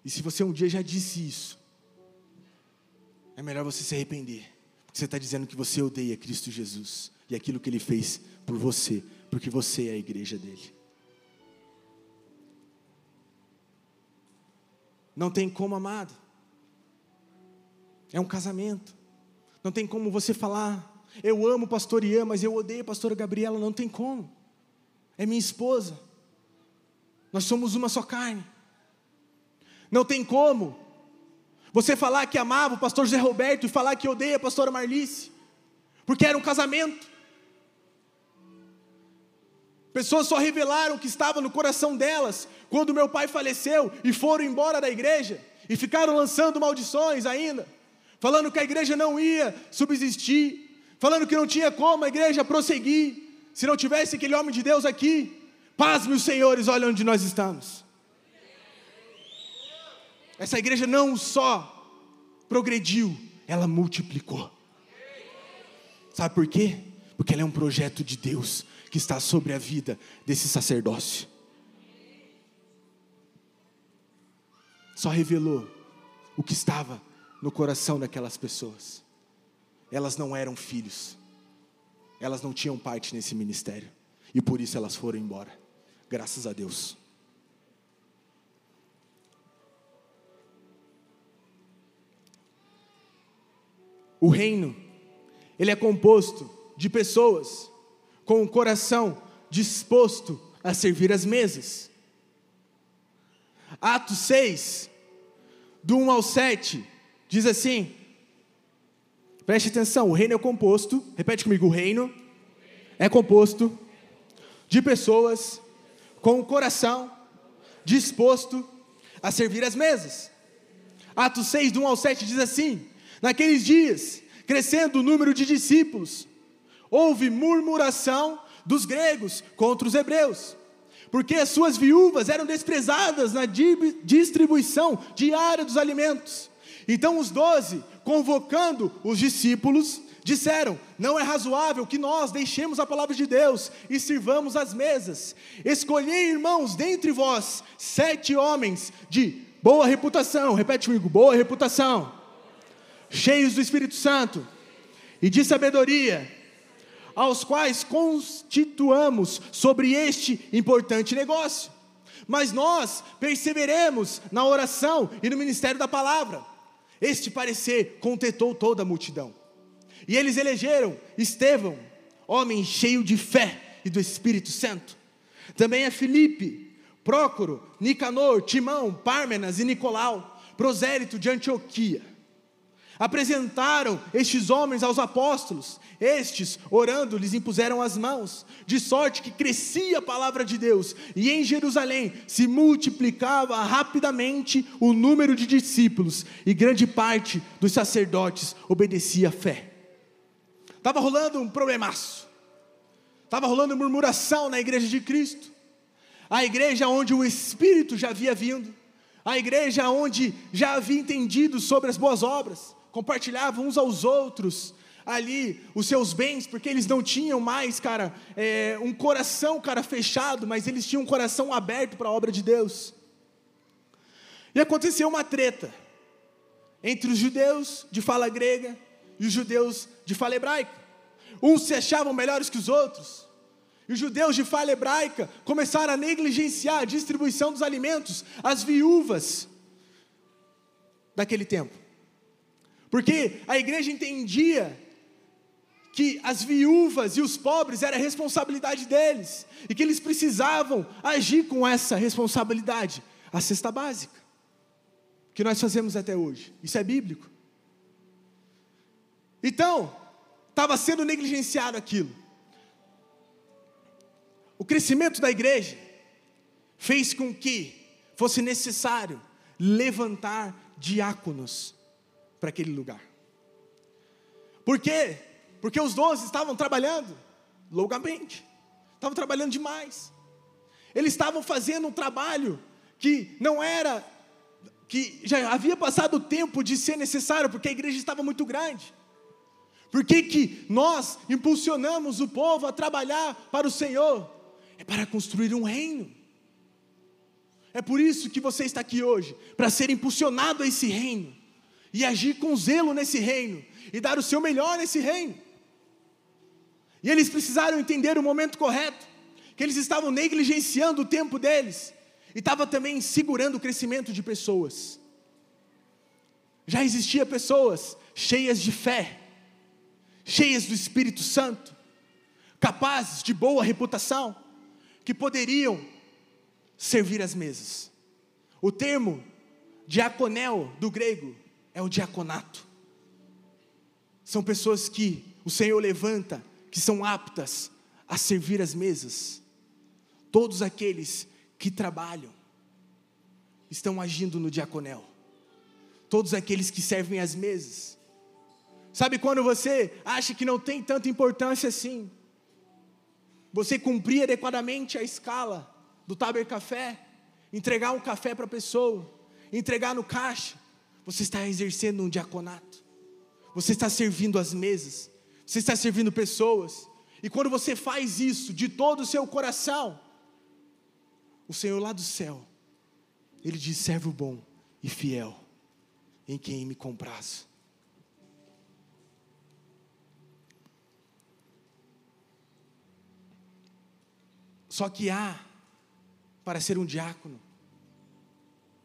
e se você um dia já disse isso, é melhor você se arrepender, porque você está dizendo que você odeia Cristo Jesus e aquilo que Ele fez por você, porque você é a igreja dele. Não tem como, amado. É um casamento. Não tem como você falar, eu amo o pastor Ian, mas eu odeio a pastora Gabriela. Não tem como. É minha esposa. Nós somos uma só carne. Não tem como você falar que amava o pastor José Roberto e falar que odeia a pastora Marlice, porque era um casamento. Pessoas só revelaram o que estava no coração delas quando meu pai faleceu e foram embora da igreja e ficaram lançando maldições ainda, falando que a igreja não ia subsistir, falando que não tinha como a igreja prosseguir se não tivesse aquele homem de Deus aqui. Paz, meus senhores, olha onde nós estamos. Essa igreja não só progrediu, ela multiplicou. Sabe por quê? Porque ela é um projeto de Deus que está sobre a vida desse sacerdócio. Só revelou o que estava no coração daquelas pessoas. Elas não eram filhos, elas não tinham parte nesse ministério, e por isso elas foram embora. Graças a Deus. o reino, ele é composto de pessoas com o coração disposto a servir as mesas. Atos 6, do 1 ao 7, diz assim: preste atenção, o reino é composto, repete comigo, o reino é composto de pessoas com o coração disposto a servir as mesas. Atos 6, do 1 ao 7 diz assim: Naqueles dias, crescendo o número de discípulos, houve murmuração dos gregos contra os hebreus, porque as suas viúvas eram desprezadas na distribuição diária dos alimentos. Então os doze, convocando os discípulos, disseram: Não é razoável que nós deixemos a palavra de Deus e sirvamos as mesas. Escolhei, irmãos, dentre vós, sete homens de boa reputação, repete comigo: boa reputação, cheios do Espírito Santo e de sabedoria aos quais constituamos sobre este importante negócio. Mas nós perseveremos na oração e no ministério da palavra. Este parecer contentou toda a multidão. E eles elegeram Estevão, homem cheio de fé e do Espírito Santo. Também é Filipe, Prócoro, Nicanor, Timão, Pármenas e Nicolau, prosélito de Antioquia. Apresentaram estes homens aos apóstolos, estes, orando, lhes impuseram as mãos, de sorte que crescia a palavra de Deus, e em Jerusalém se multiplicava rapidamente o número de discípulos, e grande parte dos sacerdotes obedecia à fé. Estava rolando um problemaço, estava rolando murmuração na igreja de Cristo, a igreja onde o Espírito já havia vindo, a igreja onde já havia entendido sobre as boas obras, compartilhavam uns aos outros ali os seus bens, porque eles não tinham mais, cara, é, um coração, cara, fechado, mas eles tinham um coração aberto para a obra de Deus. E aconteceu uma treta entre os judeus de fala grega e os judeus de fala hebraica. Uns se achavam melhores que os outros. E os judeus de fala hebraica começaram a negligenciar a distribuição dos alimentos às viúvas daquele tempo. Porque a igreja entendia que as viúvas e os pobres era responsabilidade deles e que eles precisavam agir com essa responsabilidade, a cesta básica, que nós fazemos até hoje. Isso é bíblico. Então, estava sendo negligenciado aquilo. O crescimento da igreja fez com que fosse necessário levantar diáconos para aquele lugar. Por quê? Porque os doze estavam trabalhando longamente, estavam trabalhando demais. Eles estavam fazendo um trabalho que não era, que já havia passado o tempo de ser necessário, porque a igreja estava muito grande. Por que, que nós impulsionamos o povo a trabalhar para o Senhor? É para construir um reino. É por isso que você está aqui hoje, para ser impulsionado a esse reino, e agir com zelo nesse reino, e dar o seu melhor nesse reino. E eles precisaram entender o momento correto, que eles estavam negligenciando o tempo deles, e estava também segurando o crescimento de pessoas. Já existia pessoas cheias de fé, cheias do Espírito Santo, capazes de boa reputação, que poderiam servir as mesas. O termo diaconel do grego é o diaconato. São pessoas que o Senhor levanta que são aptas a servir as mesas. Todos aqueles que trabalham estão agindo no diaconel. Todos aqueles que servem as mesas. Sabe quando você acha que não tem tanta importância assim? Você cumprir adequadamente a escala do Taber Café, entregar um café para a pessoa, entregar no caixa, você está exercendo um diaconato. Você está servindo as mesas você está servindo pessoas, e quando você faz isso de todo o seu coração, o Senhor lá do céu, Ele diz: servo bom e fiel, em quem me compraz. Só que há, para ser um diácono,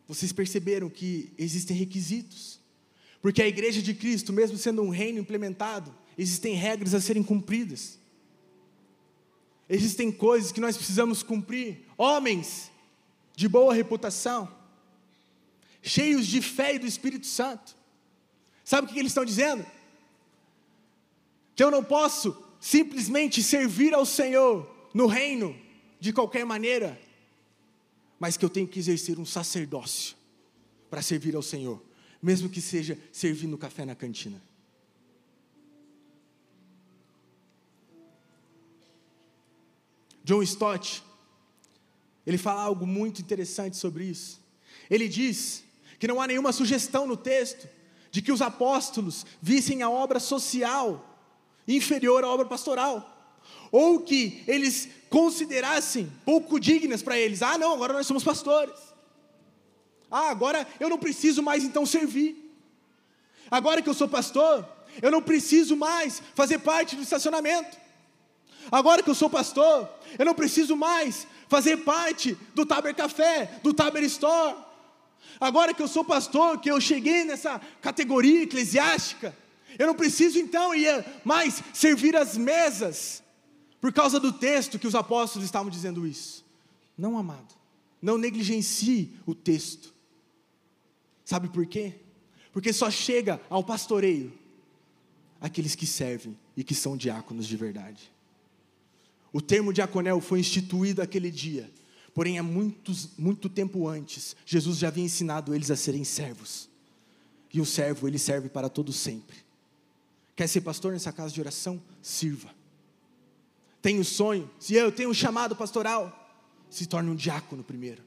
vocês perceberam que existem requisitos. Porque a igreja de Cristo, mesmo sendo um reino implementado, existem regras a serem cumpridas. Existem coisas que nós precisamos cumprir. Homens de boa reputação, cheios de fé e do Espírito Santo. Sabe o que eles estão dizendo? Que eu não posso simplesmente servir ao Senhor no reino de qualquer maneira, mas que eu tenho que exercer um sacerdócio para servir ao Senhor, mesmo que seja servindo café na cantina. John Stott, ele fala algo muito interessante sobre isso. Ele diz que não há nenhuma sugestão no texto de que os apóstolos vissem a obra social inferior à obra pastoral, ou que eles considerassem pouco dignas para eles. Ah, não, agora nós somos pastores. Ah, agora eu não preciso mais então servir. Agora que eu sou pastor, eu não preciso mais fazer parte do estacionamento. Agora que eu sou pastor, eu não preciso mais fazer parte do Taber Café, do Taber Store. Agora que eu sou pastor, que eu cheguei nessa categoria eclesiástica, eu não preciso então ir mais servir as mesas, por causa do texto que os apóstolos estavam dizendo isso. Não, amado, não negligencie o texto. Sabe por quê? Porque só chega ao pastoreio aqueles que servem e que são diáconos de verdade. O termo diaconel foi instituído aquele dia, porém há muitos, muito tempo antes, Jesus já havia ensinado eles a serem servos. E o servo, ele serve para todo sempre. Quer ser pastor nessa casa de oração? Sirva. Tem o sonho, se eu tenho um chamado pastoral, se torne um diácono primeiro.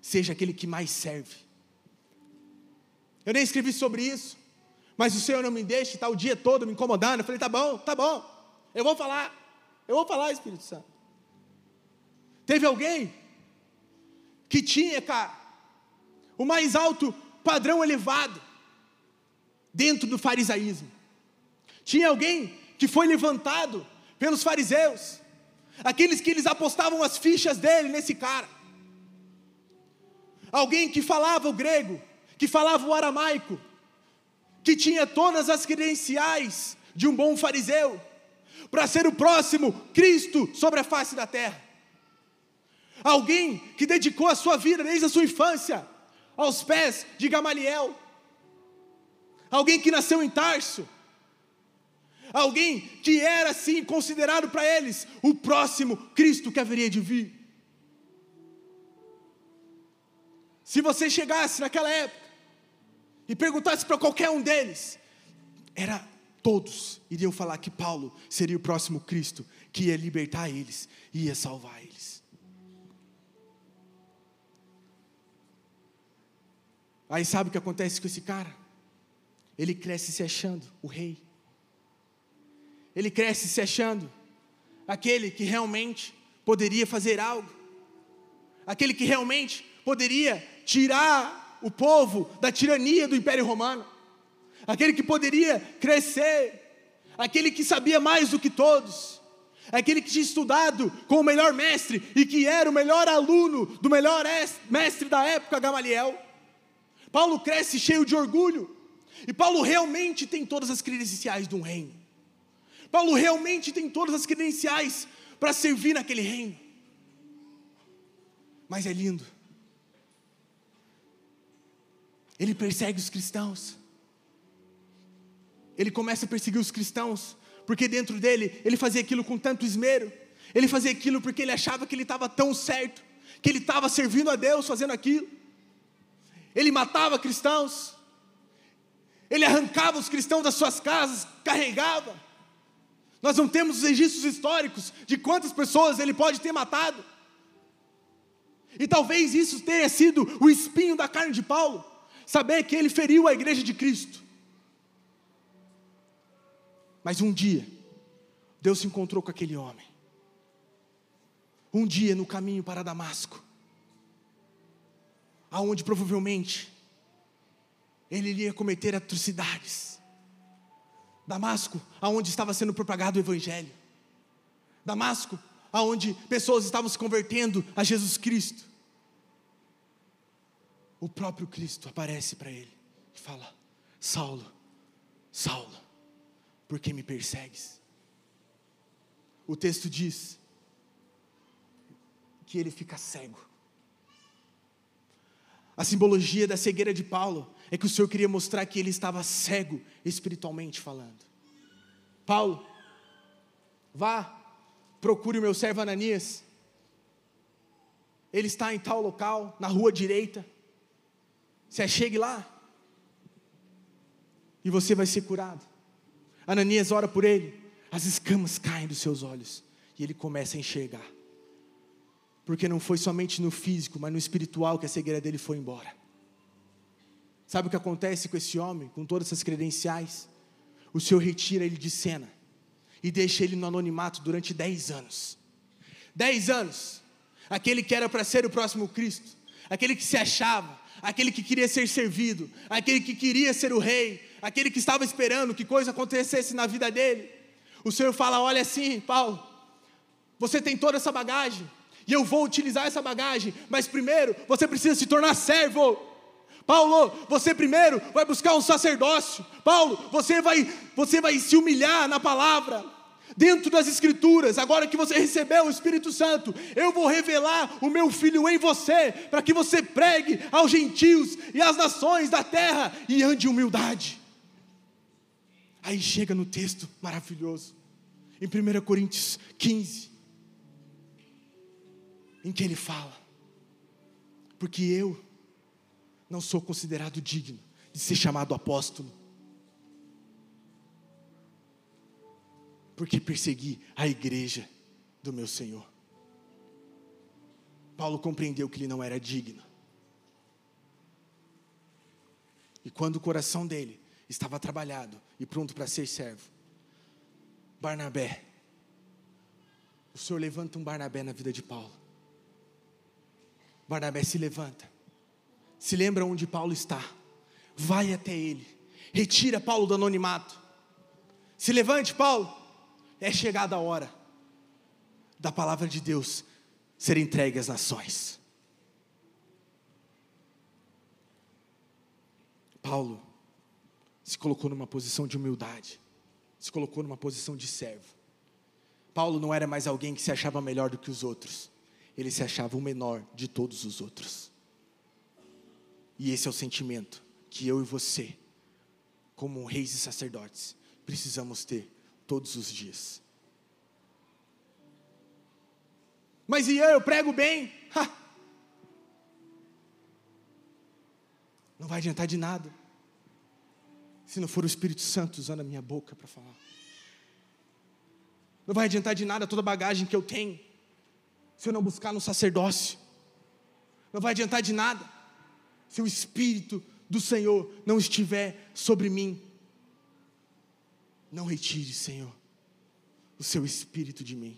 Seja aquele que mais serve. Eu nem escrevi sobre isso, mas o Senhor não me deixa estar o dia todo me incomodando. Eu falei, tá bom, tá bom, eu vou falar. Eu vou falar, Espírito Santo. Teve alguém que tinha, cara, o mais alto padrão elevado dentro do farisaísmo. Tinha alguém que foi levantado pelos fariseus, aqueles que eles apostavam as fichas dele nesse cara. Alguém que falava o grego, que falava o aramaico, que tinha todas as credenciais de um bom fariseu, para ser o próximo Cristo sobre a face da terra. Alguém que dedicou a sua vida desde a sua infância aos pés de Gamaliel. Alguém que nasceu em Tarso. Alguém que era assim considerado para eles o próximo Cristo que haveria de vir. Se você chegasse naquela época e perguntasse para qualquer um deles, era todos iriam falar que Paulo seria o próximo Cristo que ia libertar eles e ia salvar eles. Aí sabe o que acontece com esse cara? Ele cresce se achando o rei. Ele cresce se achando aquele que realmente poderia fazer algo. Aquele que realmente poderia tirar o povo da tirania do Império Romano aquele que poderia crescer, aquele que sabia mais do que todos, aquele que tinha estudado com o melhor mestre e que era o melhor aluno do melhor mestre da época, Gamaliel. Paulo cresce cheio de orgulho, e Paulo realmente tem todas as credenciais de um reino. Paulo realmente tem todas as credenciais para servir naquele reino. Mas é lindo. Ele persegue os cristãos ele começa a perseguir os cristãos, porque dentro dele ele fazia aquilo com tanto esmero, ele fazia aquilo porque ele achava que ele estava tão certo, que ele estava servindo a Deus fazendo aquilo. Ele matava cristãos, ele arrancava os cristãos das suas casas, carregava. Nós não temos os registros históricos de quantas pessoas ele pode ter matado. E talvez isso tenha sido o espinho da carne de Paulo, saber que ele feriu a igreja de Cristo. Mas um dia, Deus se encontrou com aquele homem. Um dia no caminho para Damasco, aonde provavelmente ele iria cometer atrocidades. Damasco, aonde estava sendo propagado o evangelho. Damasco, aonde pessoas estavam se convertendo a Jesus Cristo. O próprio Cristo aparece para ele e fala: Saulo, Saulo, por que me persegues? O texto diz que ele fica cego. A simbologia da cegueira de Paulo é que o Senhor queria mostrar que ele estava cego espiritualmente falando. Paulo, vá, procure o meu servo Ananias. Ele está em tal local, na rua direita. Se chegue lá. E você vai ser curado. Ananias ora por ele. As escamas caem dos seus olhos. E ele começa a enxergar. Porque não foi somente no físico, mas no espiritual que a cegueira dele foi embora. Sabe o que acontece com esse homem, com todas essas credenciais? O Senhor retira ele de cena e deixa ele no anonimato durante dez anos. Dez anos. Aquele que era para ser o próximo Cristo, aquele que se achava, aquele que queria ser servido, aquele que queria ser o rei, aquele que estava esperando que coisa acontecesse na vida dele. O Senhor fala: Olha assim, Paulo, você tem toda essa bagagem, e eu vou utilizar essa bagagem, mas primeiro você precisa se tornar servo. Paulo, você primeiro vai buscar um sacerdócio. Paulo, você vai, você vai se humilhar na palavra. Dentro das Escrituras, agora que você recebeu o Espírito Santo, eu vou revelar o meu filho em você, para que você pregue aos gentios e às nações da terra e ande em humildade. Aí chega no texto maravilhoso, em 1 Coríntios 15, em que ele fala: Porque eu não sou considerado digno de ser chamado apóstolo, porque persegui a igreja do meu Senhor. Paulo compreendeu que ele não era digno. E quando o coração dele estava trabalhado e pronto para ser servo, Barnabé, o Senhor levanta um Barnabé na vida de Paulo. Barnabé se levanta se lembra onde Paulo está, vai até ele, retira Paulo do anonimato, se levante, Paulo, é chegada a hora da palavra de Deus ser entregue às nações. Paulo se colocou numa posição de humildade, se colocou numa posição de servo. Paulo não era mais alguém que se achava melhor do que os outros, ele se achava o menor de todos os outros. E esse é o sentimento que eu e você, como reis e sacerdotes, precisamos ter todos os dias. Mas e eu, eu prego bem? Ha! Não vai adiantar de nada. Se não for o Espírito Santo usando a minha boca para falar. Não vai adiantar de nada toda a bagagem que eu tenho, se eu não buscar no sacerdócio. Não vai adiantar de nada se o Espírito do Senhor não estiver sobre mim. Não retire, Senhor, o seu Espírito de mim.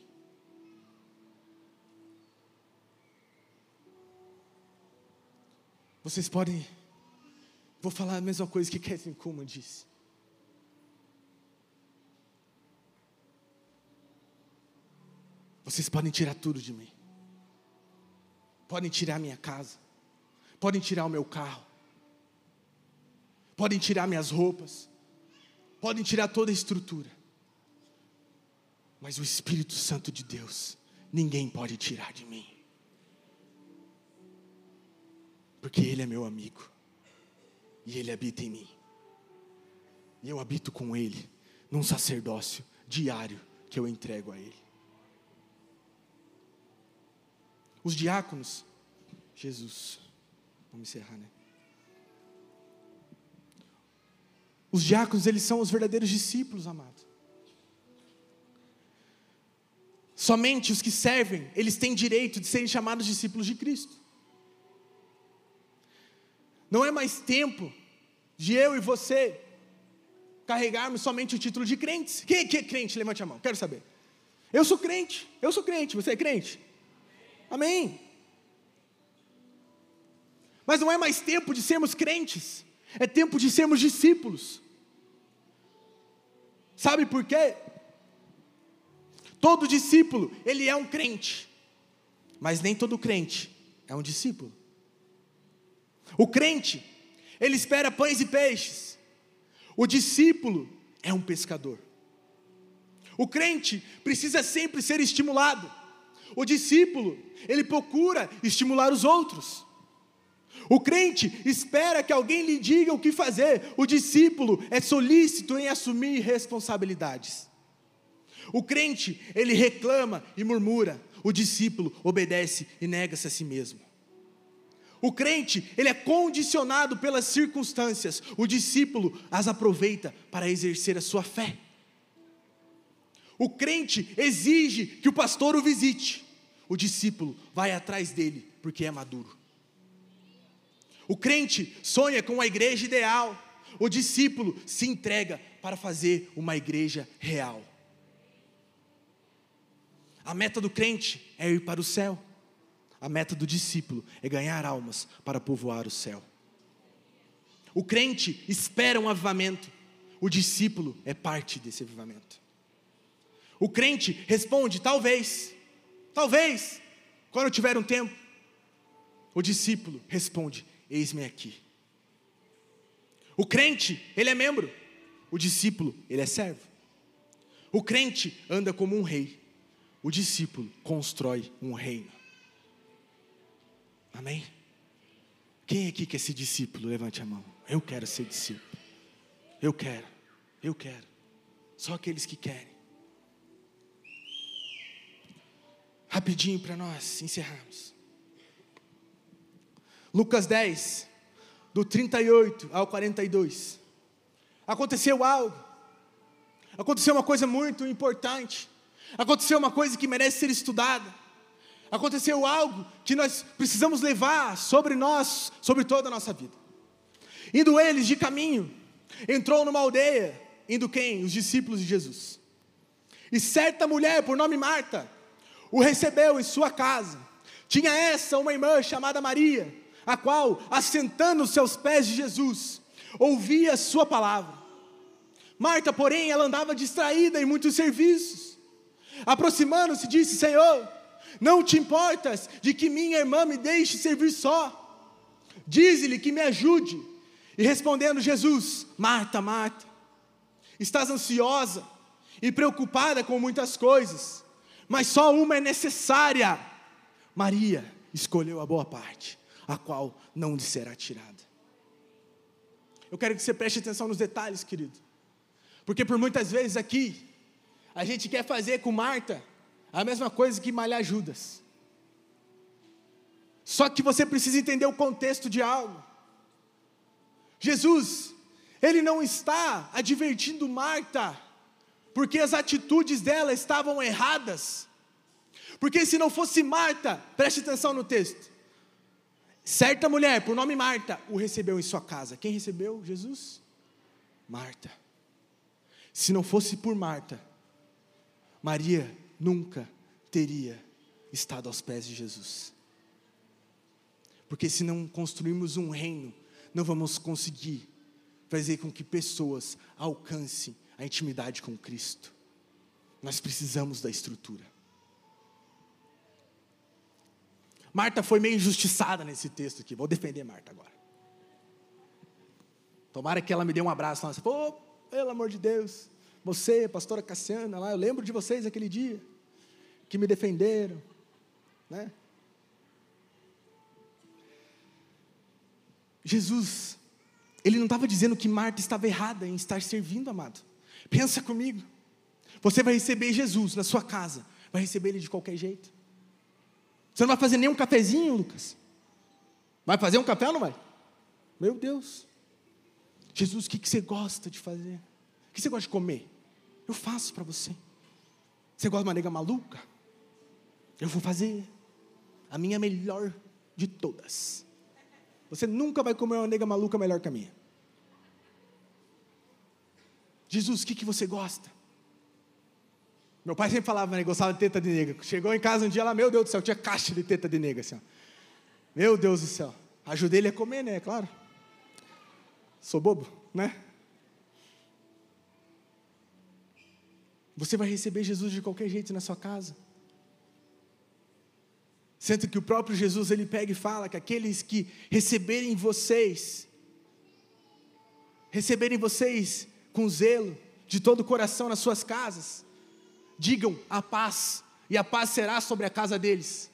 Vocês podem. Vou falar a mesma coisa que Catherine Kuhlman disse. Vocês podem tirar tudo de mim. Podem tirar minha casa podem tirar o meu carro, podem tirar minhas roupas, podem tirar toda a estrutura, mas o Espírito Santo de Deus, ninguém pode tirar de mim, porque Ele é meu amigo, e Ele habita em mim, e eu habito com Ele, num sacerdócio diário que eu entrego a Ele. Os diáconos, Jesus, Vamos encerrar, né? Os diáconos, eles são os verdadeiros discípulos, amados. Somente os que servem, eles têm direito de serem chamados discípulos de Cristo. Não é mais tempo de eu e você carregarmos somente o título de crentes. Quem, quem é crente? Levante a mão, quero saber. Eu sou crente, eu sou crente, você é crente? Amém. Mas não é mais tempo de sermos crentes, é tempo de sermos discípulos. Sabe por quê? Todo discípulo, ele é um crente, mas nem todo crente é um discípulo. O crente, ele espera pães e peixes, O discípulo é um pescador. O crente precisa sempre ser estimulado. O discípulo, ele procura estimular os outros. O crente espera que alguém lhe diga o que fazer. O discípulo é solícito em assumir responsabilidades. O crente, ele reclama e murmura. O discípulo obedece e nega-se a si mesmo. O crente, ele é condicionado pelas circunstâncias. O discípulo as aproveita para exercer a sua fé. O crente exige que o pastor o visite. O discípulo vai atrás dele porque é maduro. O crente sonha com uma igreja ideal. O discípulo se entrega para fazer uma igreja real. A meta do crente é ir para o céu. A meta do discípulo é ganhar almas para povoar o céu. O crente espera um avivamento. O discípulo é parte desse avivamento. O crente responde: talvez, talvez, quando tiver um tempo. O discípulo responde: eis-me aqui. O crente, ele é membro. O discípulo, ele é servo. O crente anda como um rei. O discípulo constrói um reino. Amém? Quem aqui quer ser discípulo? Levante a mão. Eu quero ser discípulo. Eu quero. Eu quero. Só aqueles que querem. Rapidinho para nós encerrarmos. Lucas 10, do 38 ao 42. Aconteceu algo. Aconteceu uma coisa muito importante. Aconteceu uma coisa que merece ser estudada. Aconteceu algo que nós precisamos levar sobre nós, sobre toda a nossa vida. Indo eles de caminho, entrou numa aldeia, indo quem? Os discípulos de Jesus. E certa mulher, por nome Marta, o recebeu em sua casa. Tinha essa uma irmã chamada Maria, a qual, assentando seus pés de Jesus, ouvia sua palavra. Marta, porém, ela andava distraída em muitos serviços. Aproximando-se, disse: Senhor, não te importas de que minha irmã me deixe servir só? Diz-lhe que me ajude. E respondendo Jesus: Marta, Marta, estás ansiosa e preocupada com muitas coisas, mas só uma é necessária. Maria escolheu a boa parte, a qual não lhe será tirada. Eu quero que você preste atenção nos detalhes, querido, porque por muitas vezes aqui, a gente quer fazer com Marta a mesma coisa que malhar Judas. Só que você precisa entender o contexto de algo. Jesus, ele não está advertindo Marta, porque as atitudes dela estavam erradas. Porque se não fosse Marta, preste atenção no texto. Certa mulher, por nome Marta, o recebeu em sua casa. Quem recebeu? Jesus? Marta. Se não fosse por Marta, Maria nunca teria estado aos pés de Jesus. Porque se não construirmos um reino, não vamos conseguir fazer com que pessoas alcancem a intimidade com Cristo. Nós precisamos da estrutura. Marta foi meio injustiçada nesse texto aqui. Vou defender Marta agora. Tomara que ela me dê um abraço. Fala Pô, pelo amor de Deus. Você, pastora Cassiana, lá, eu lembro de vocês aquele dia que me defenderam, né? Jesus, ele não estava dizendo que Marta estava errada em estar servindo, amado. Pensa comigo. Você vai receber Jesus na sua casa, vai receber ele de qualquer jeito. Você não vai fazer nem um cafezinho, Lucas? Vai fazer um café ou não vai? Meu Deus. Jesus, o que, que você gosta de fazer? O que você gosta de comer? Eu faço para você. Você gosta de uma nega maluca? Eu vou fazer a minha melhor de todas. Você nunca vai comer uma nega maluca melhor que a minha. Jesus, o que, que você gosta? Meu pai sempre falava, né, gostava de teta de nega. Chegou em casa um dia lá, meu Deus do céu, tinha caixa de teta de nega assim. Ó. Meu Deus do céu. Ajudei ele a comer, né? Claro. Sou bobo, né? Você vai receber Jesus de qualquer jeito na sua casa. Sendo que o próprio Jesus ele pega e fala que aqueles que receberem vocês, receberem vocês com zelo, de todo o coração nas suas casas, digam a paz, e a paz será sobre a casa deles.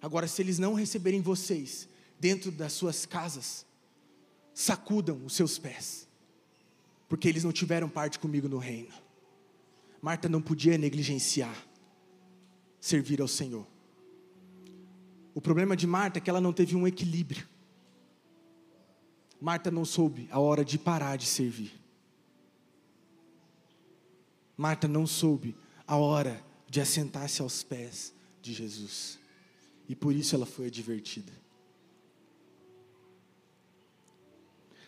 Agora, se eles não receberem vocês dentro das suas casas, sacudam os seus pés, porque eles não tiveram parte comigo no reino. Marta não podia negligenciar servir ao Senhor. O problema de Marta é que ela não teve um equilíbrio. Marta não soube a hora de parar de servir. Marta não soube a hora de assentar-se aos pés de Jesus. E por isso ela foi advertida.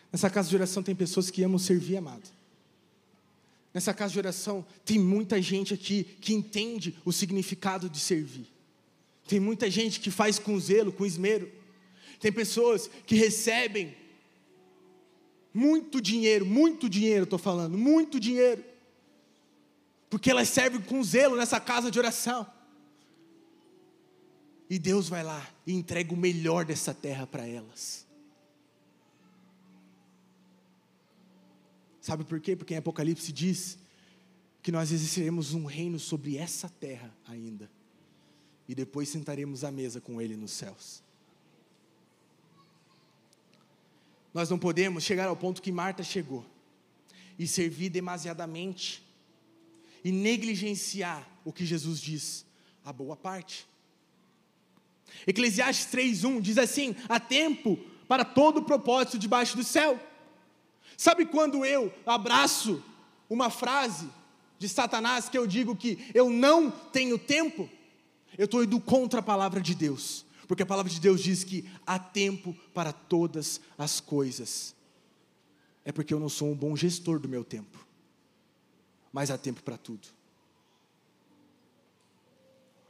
Nessa casa de oração tem pessoas que amam servir, amado. Nessa casa de oração tem muita gente aqui que entende o significado de servir. Tem muita gente que faz com zelo, com esmero. Tem pessoas que recebem muito dinheiro, muito dinheiro, estou falando, muito dinheiro. Porque elas servem com zelo nessa casa de oração. E Deus vai lá e entrega o melhor dessa terra para elas. Sabe por quê? Porque em Apocalipse diz que nós exerceremos um reino sobre essa terra ainda. E depois sentaremos à mesa com Ele nos céus. Nós não podemos chegar ao ponto que Marta chegou e servir demasiadamente e negligenciar o que Jesus diz, a boa parte. Eclesiastes 3:1 diz assim: há tempo para todo propósito debaixo do céu. Sabe quando eu abraço uma frase de Satanás que eu digo que eu não tenho tempo? Eu estou indo contra a palavra de Deus, porque a palavra de Deus diz que há tempo para todas as coisas. É porque eu não sou um bom gestor do meu tempo, mas há tempo para tudo.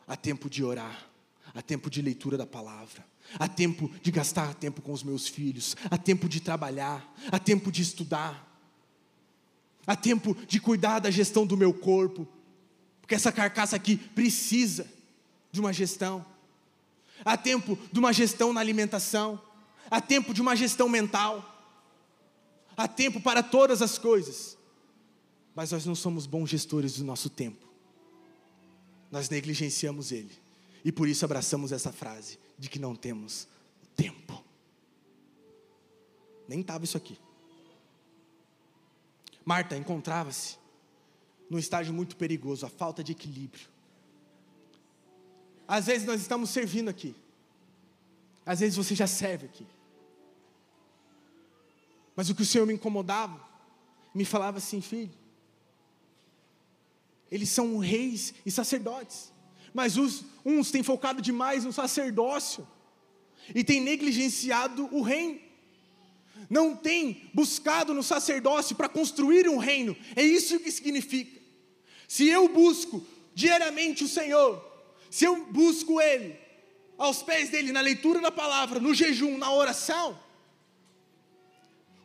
Há tempo de orar, há tempo de leitura da palavra, há tempo de gastar tempo com os meus filhos, há tempo de trabalhar, há tempo de estudar, há tempo de cuidar da gestão do meu corpo, porque essa carcaça aqui precisa de uma gestão, há tempo de uma gestão na alimentação, há tempo de uma gestão mental, há tempo para todas as coisas, mas nós não somos bons gestores do nosso tempo, nós negligenciamos ele. E por isso abraçamos essa frase de que não temos tempo. Nem estava isso aqui. Marta encontrava-se num estágio muito perigoso, a falta de equilíbrio. Às vezes nós estamos servindo aqui. Às vezes você já serve aqui. Mas o que o Senhor me incomodava, me falava assim, filho, eles são reis e sacerdotes mas os, uns têm focado demais no sacerdócio e têm negligenciado o reino. Não tem buscado no sacerdócio para construir um reino. É isso que significa. Se eu busco diariamente o Senhor, se eu busco Ele, aos pés dele, na leitura da palavra, no jejum, na oração,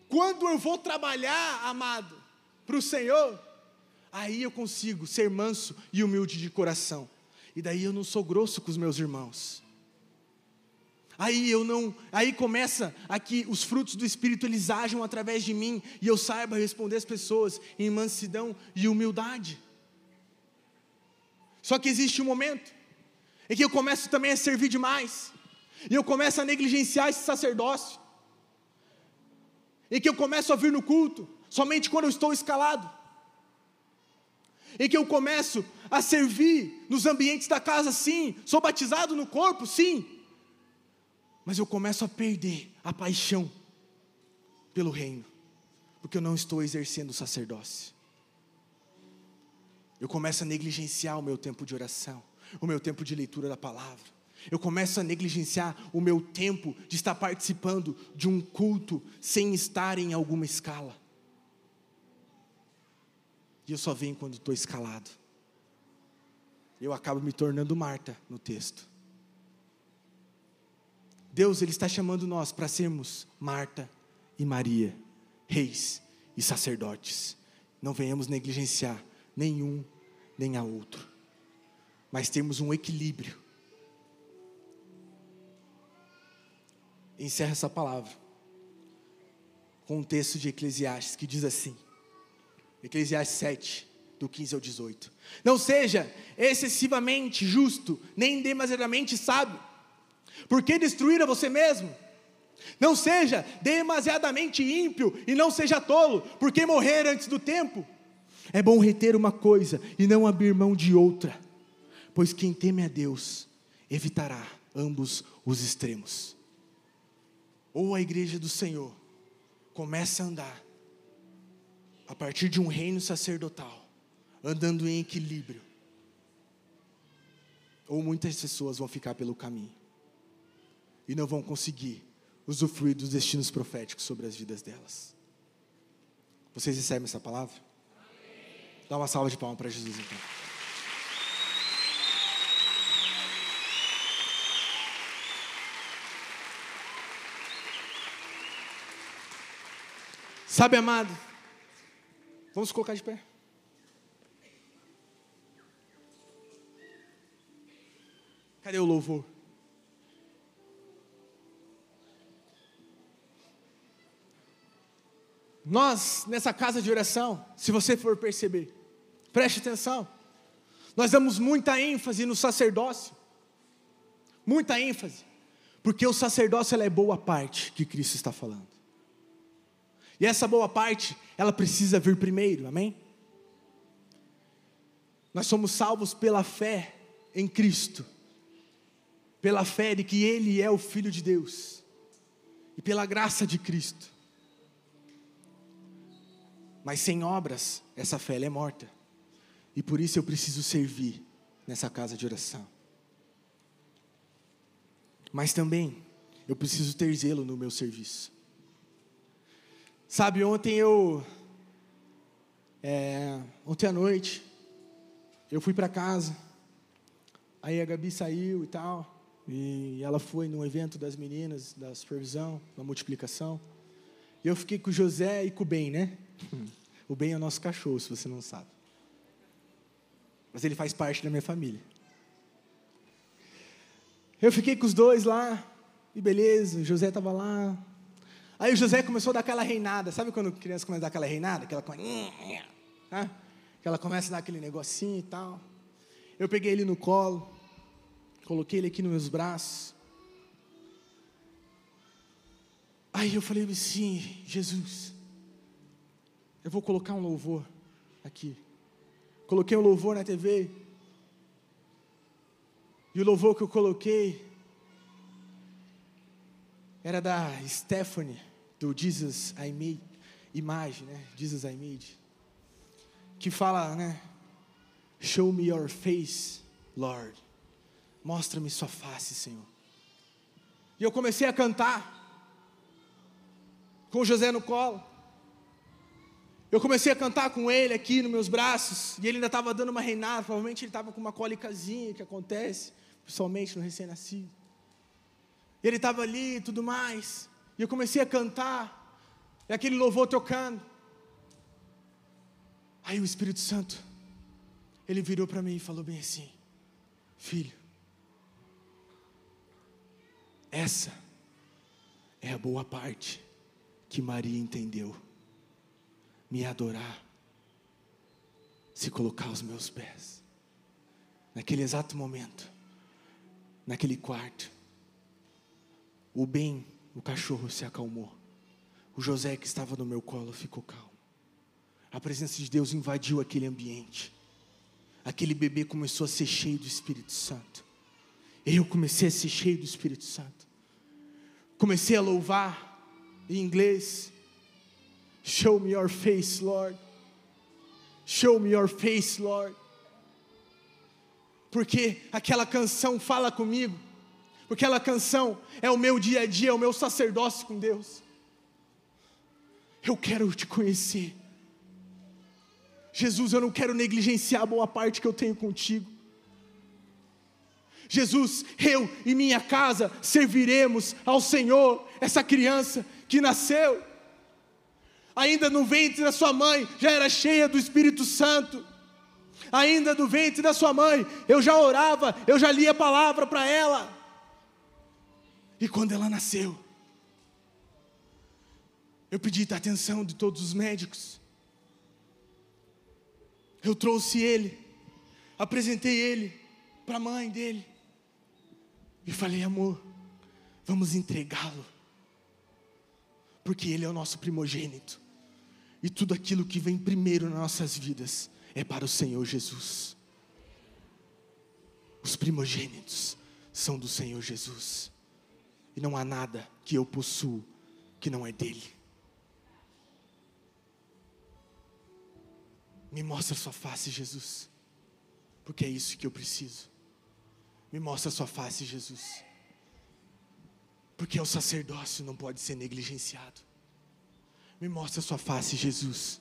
quando eu vou trabalhar, amado, para o Senhor, aí eu consigo ser manso e humilde de coração e daí eu não sou grosso com os meus irmãos. Aí eu não, aí começa aqui os frutos do espírito eles agem através de mim e eu saiba responder as pessoas em mansidão e humildade. Só que existe um momento em que eu começo também a servir demais. E eu começo a negligenciar esse sacerdócio. Em que eu começo a vir no culto somente quando eu estou escalado em que eu começo a servir nos ambientes da casa, sim, sou batizado no corpo, sim, mas eu começo a perder a paixão pelo reino, porque eu não estou exercendo o sacerdócio. Eu começo a negligenciar o meu tempo de oração, o meu tempo de leitura da palavra. Eu começo a negligenciar o meu tempo de estar participando de um culto sem estar em alguma escala. E eu só venho quando estou escalado. Eu acabo me tornando Marta no texto. Deus ele está chamando nós para sermos Marta e Maria, reis e sacerdotes. Não venhamos negligenciar nenhum nem a outro, mas temos um equilíbrio. Encerra essa palavra com um texto de Eclesiastes que diz assim: Eclesiastes 7, do 15 ao 18. Não seja excessivamente justo, nem demasiadamente sábio. Por que destruir a você mesmo? Não seja demasiadamente ímpio e não seja tolo, porque morrer antes do tempo. É bom reter uma coisa e não abrir mão de outra, pois quem teme a Deus evitará ambos os extremos. Ou a igreja do Senhor começa a andar a partir de um reino sacerdotal, andando em equilíbrio, ou muitas pessoas vão ficar pelo caminho e não vão conseguir usufruir dos destinos proféticos sobre as vidas delas. Vocês recebem essa palavra? Dá uma salva de palmas para Jesus então. Sabe, amado, vamos colocar de pé. Cadê o louvor? Nós, nessa casa de oração, se você for perceber, preste atenção, nós damos muita ênfase no sacerdócio, muita ênfase, porque o sacerdócio é boa parte que Cristo está falando. E essa boa parte, ela precisa vir primeiro, amém? Nós somos salvos pela fé em Cristo, pela fé de que Ele é o Filho de Deus, e pela graça de Cristo. Mas sem obras, essa fé é morta. E por isso eu preciso servir nessa casa de oração. Mas também eu preciso ter zelo no meu serviço. Sabe, ontem eu. É, ontem à noite, eu fui para casa. Aí a Gabi saiu e tal. E ela foi num evento das meninas, da supervisão, da multiplicação. E eu fiquei com o José e com o Ben, né? O Ben é o nosso cachorro, se você não sabe. Mas ele faz parte da minha família. Eu fiquei com os dois lá, e beleza, o José estava lá. Aí o José começou a dar aquela reinada. Sabe quando criança começa a dar aquela reinada? Aquela, né? que ela começa a dar aquele negocinho e tal. Eu peguei ele no colo, coloquei ele aqui nos meus braços. Aí eu falei assim, Jesus, eu vou colocar um louvor aqui. Coloquei um louvor na TV. E o louvor que eu coloquei era da Stephanie, do Jesus I Made, imagem, né? Jesus I Made. Que fala, né? Show me your face, Lord. Mostra-me sua face, Senhor. E eu comecei a cantar com José no colo. Eu comecei a cantar com ele aqui nos meus braços, e ele ainda estava dando uma reinada, provavelmente ele estava com uma cólicazinha que acontece, principalmente no recém-nascido. Ele estava ali e tudo mais, e eu comecei a cantar, e aquele louvor tocando. Aí o Espírito Santo, ele virou para mim e falou bem assim: Filho, essa é a boa parte que Maria entendeu me adorar, se colocar aos meus pés. Naquele exato momento, naquele quarto, o bem, o cachorro se acalmou. O José que estava no meu colo ficou calmo. A presença de Deus invadiu aquele ambiente. Aquele bebê começou a ser cheio do Espírito Santo. Eu comecei a ser cheio do Espírito Santo. Comecei a louvar em inglês, Show me your face, Lord. Show me your face, Lord. Porque aquela canção fala comigo. Porque aquela canção é o meu dia a dia, é o meu sacerdócio com Deus. Eu quero te conhecer. Jesus, eu não quero negligenciar a boa parte que eu tenho contigo. Jesus, eu e minha casa serviremos ao Senhor, essa criança que nasceu ainda no ventre da sua mãe, já era cheia do Espírito Santo. Ainda no ventre da sua mãe, eu já orava, eu já lia a palavra para ela. E quando ela nasceu, Eu pedi a atenção de todos os médicos. Eu trouxe ele, apresentei ele para a mãe dele. E falei, amor, vamos entregá-lo. Porque ele é o nosso primogênito. E tudo aquilo que vem primeiro nas nossas vidas é para o Senhor Jesus. Os primogênitos são do Senhor Jesus. E não há nada que eu possuo que não é dele. Me mostra sua face, Jesus, porque é isso que eu preciso. Me mostra sua face, Jesus, porque o sacerdócio não pode ser negligenciado. Me mostra sua face, Jesus,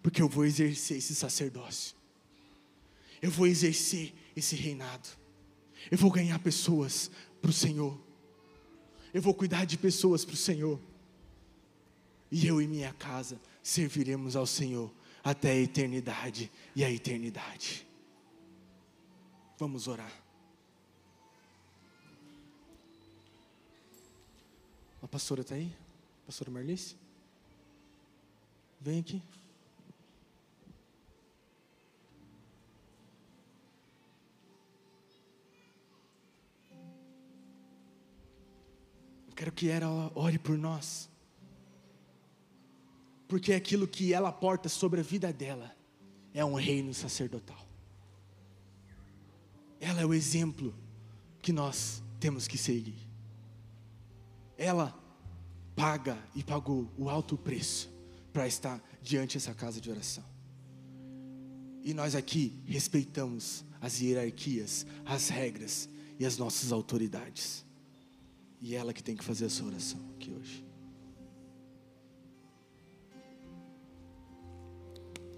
porque eu vou exercer esse sacerdócio. Eu vou exercer esse reinado. Eu vou ganhar pessoas para o Senhor. Eu vou cuidar de pessoas para o Senhor. E eu e minha casa serviremos ao Senhor até a eternidade e a eternidade. Vamos orar. A pastora está aí? A pastora Marlice? Vem aqui. Eu quero que ela ore por nós porque aquilo que ela porta sobre a vida dela é um reino sacerdotal. Ela é o exemplo que nós temos que seguir. Ela paga e pagou o alto preço para estar diante dessa casa de oração. E nós aqui respeitamos as hierarquias, as regras e as nossas autoridades. E é ela que tem que fazer essa oração aqui hoje.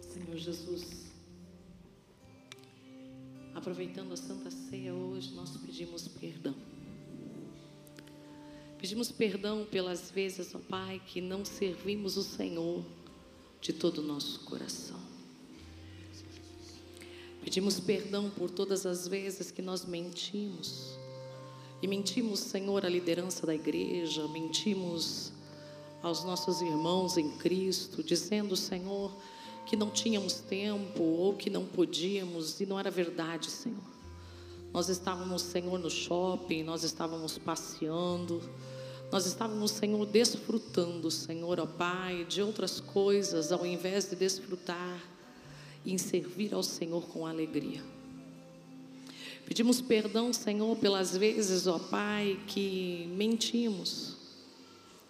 Senhor Jesus, aproveitando a Santa Ceia hoje, nós pedimos perdão. Pedimos perdão pelas vezes, ó Pai, que não servimos o Senhor de todo o nosso coração. Pedimos perdão por todas as vezes que nós mentimos. E mentimos, Senhor, à liderança da igreja, mentimos aos nossos irmãos em Cristo, dizendo, Senhor, que não tínhamos tempo ou que não podíamos, e não era verdade, Senhor. Nós estávamos, Senhor, no shopping, nós estávamos passeando, nós estávamos, Senhor, desfrutando, Senhor, ó Pai, de outras coisas, ao invés de desfrutar em servir ao Senhor com alegria. Pedimos perdão, Senhor, pelas vezes, ó Pai, que mentimos,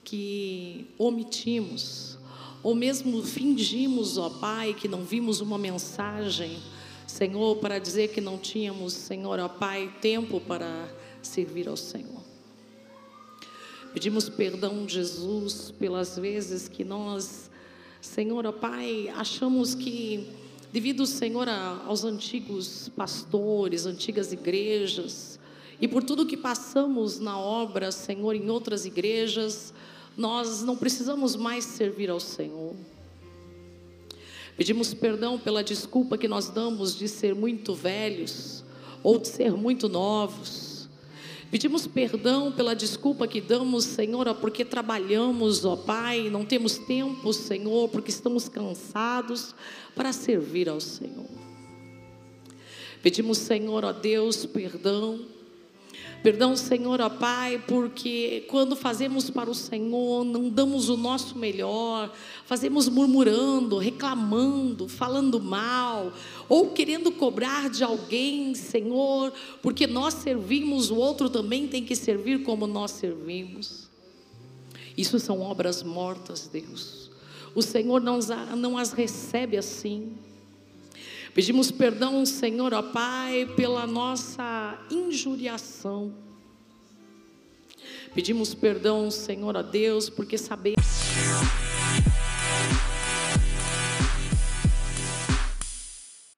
que omitimos, ou mesmo fingimos, ó Pai, que não vimos uma mensagem, Senhor, para dizer que não tínhamos, Senhor, ó Pai, tempo para servir ao Senhor. Pedimos perdão, Jesus, pelas vezes que nós, Senhor, ó Pai, achamos que, devido, Senhor, aos antigos pastores, antigas igrejas, e por tudo que passamos na obra, Senhor, em outras igrejas, nós não precisamos mais servir ao Senhor. Pedimos perdão pela desculpa que nós damos de ser muito velhos ou de ser muito novos. Pedimos perdão pela desculpa que damos, Senhor, porque trabalhamos, ó Pai, não temos tempo, Senhor, porque estamos cansados para servir ao Senhor. Pedimos, Senhor, ó Deus, perdão Perdão, Senhor, ó Pai, porque quando fazemos para o Senhor, não damos o nosso melhor, fazemos murmurando, reclamando, falando mal, ou querendo cobrar de alguém, Senhor, porque nós servimos, o outro também tem que servir como nós servimos. Isso são obras mortas, Deus. O Senhor não, não as recebe assim. Pedimos perdão, Senhor, ó Pai, pela nossa injuriação. Pedimos perdão, Senhor, ó Deus, porque sabemos.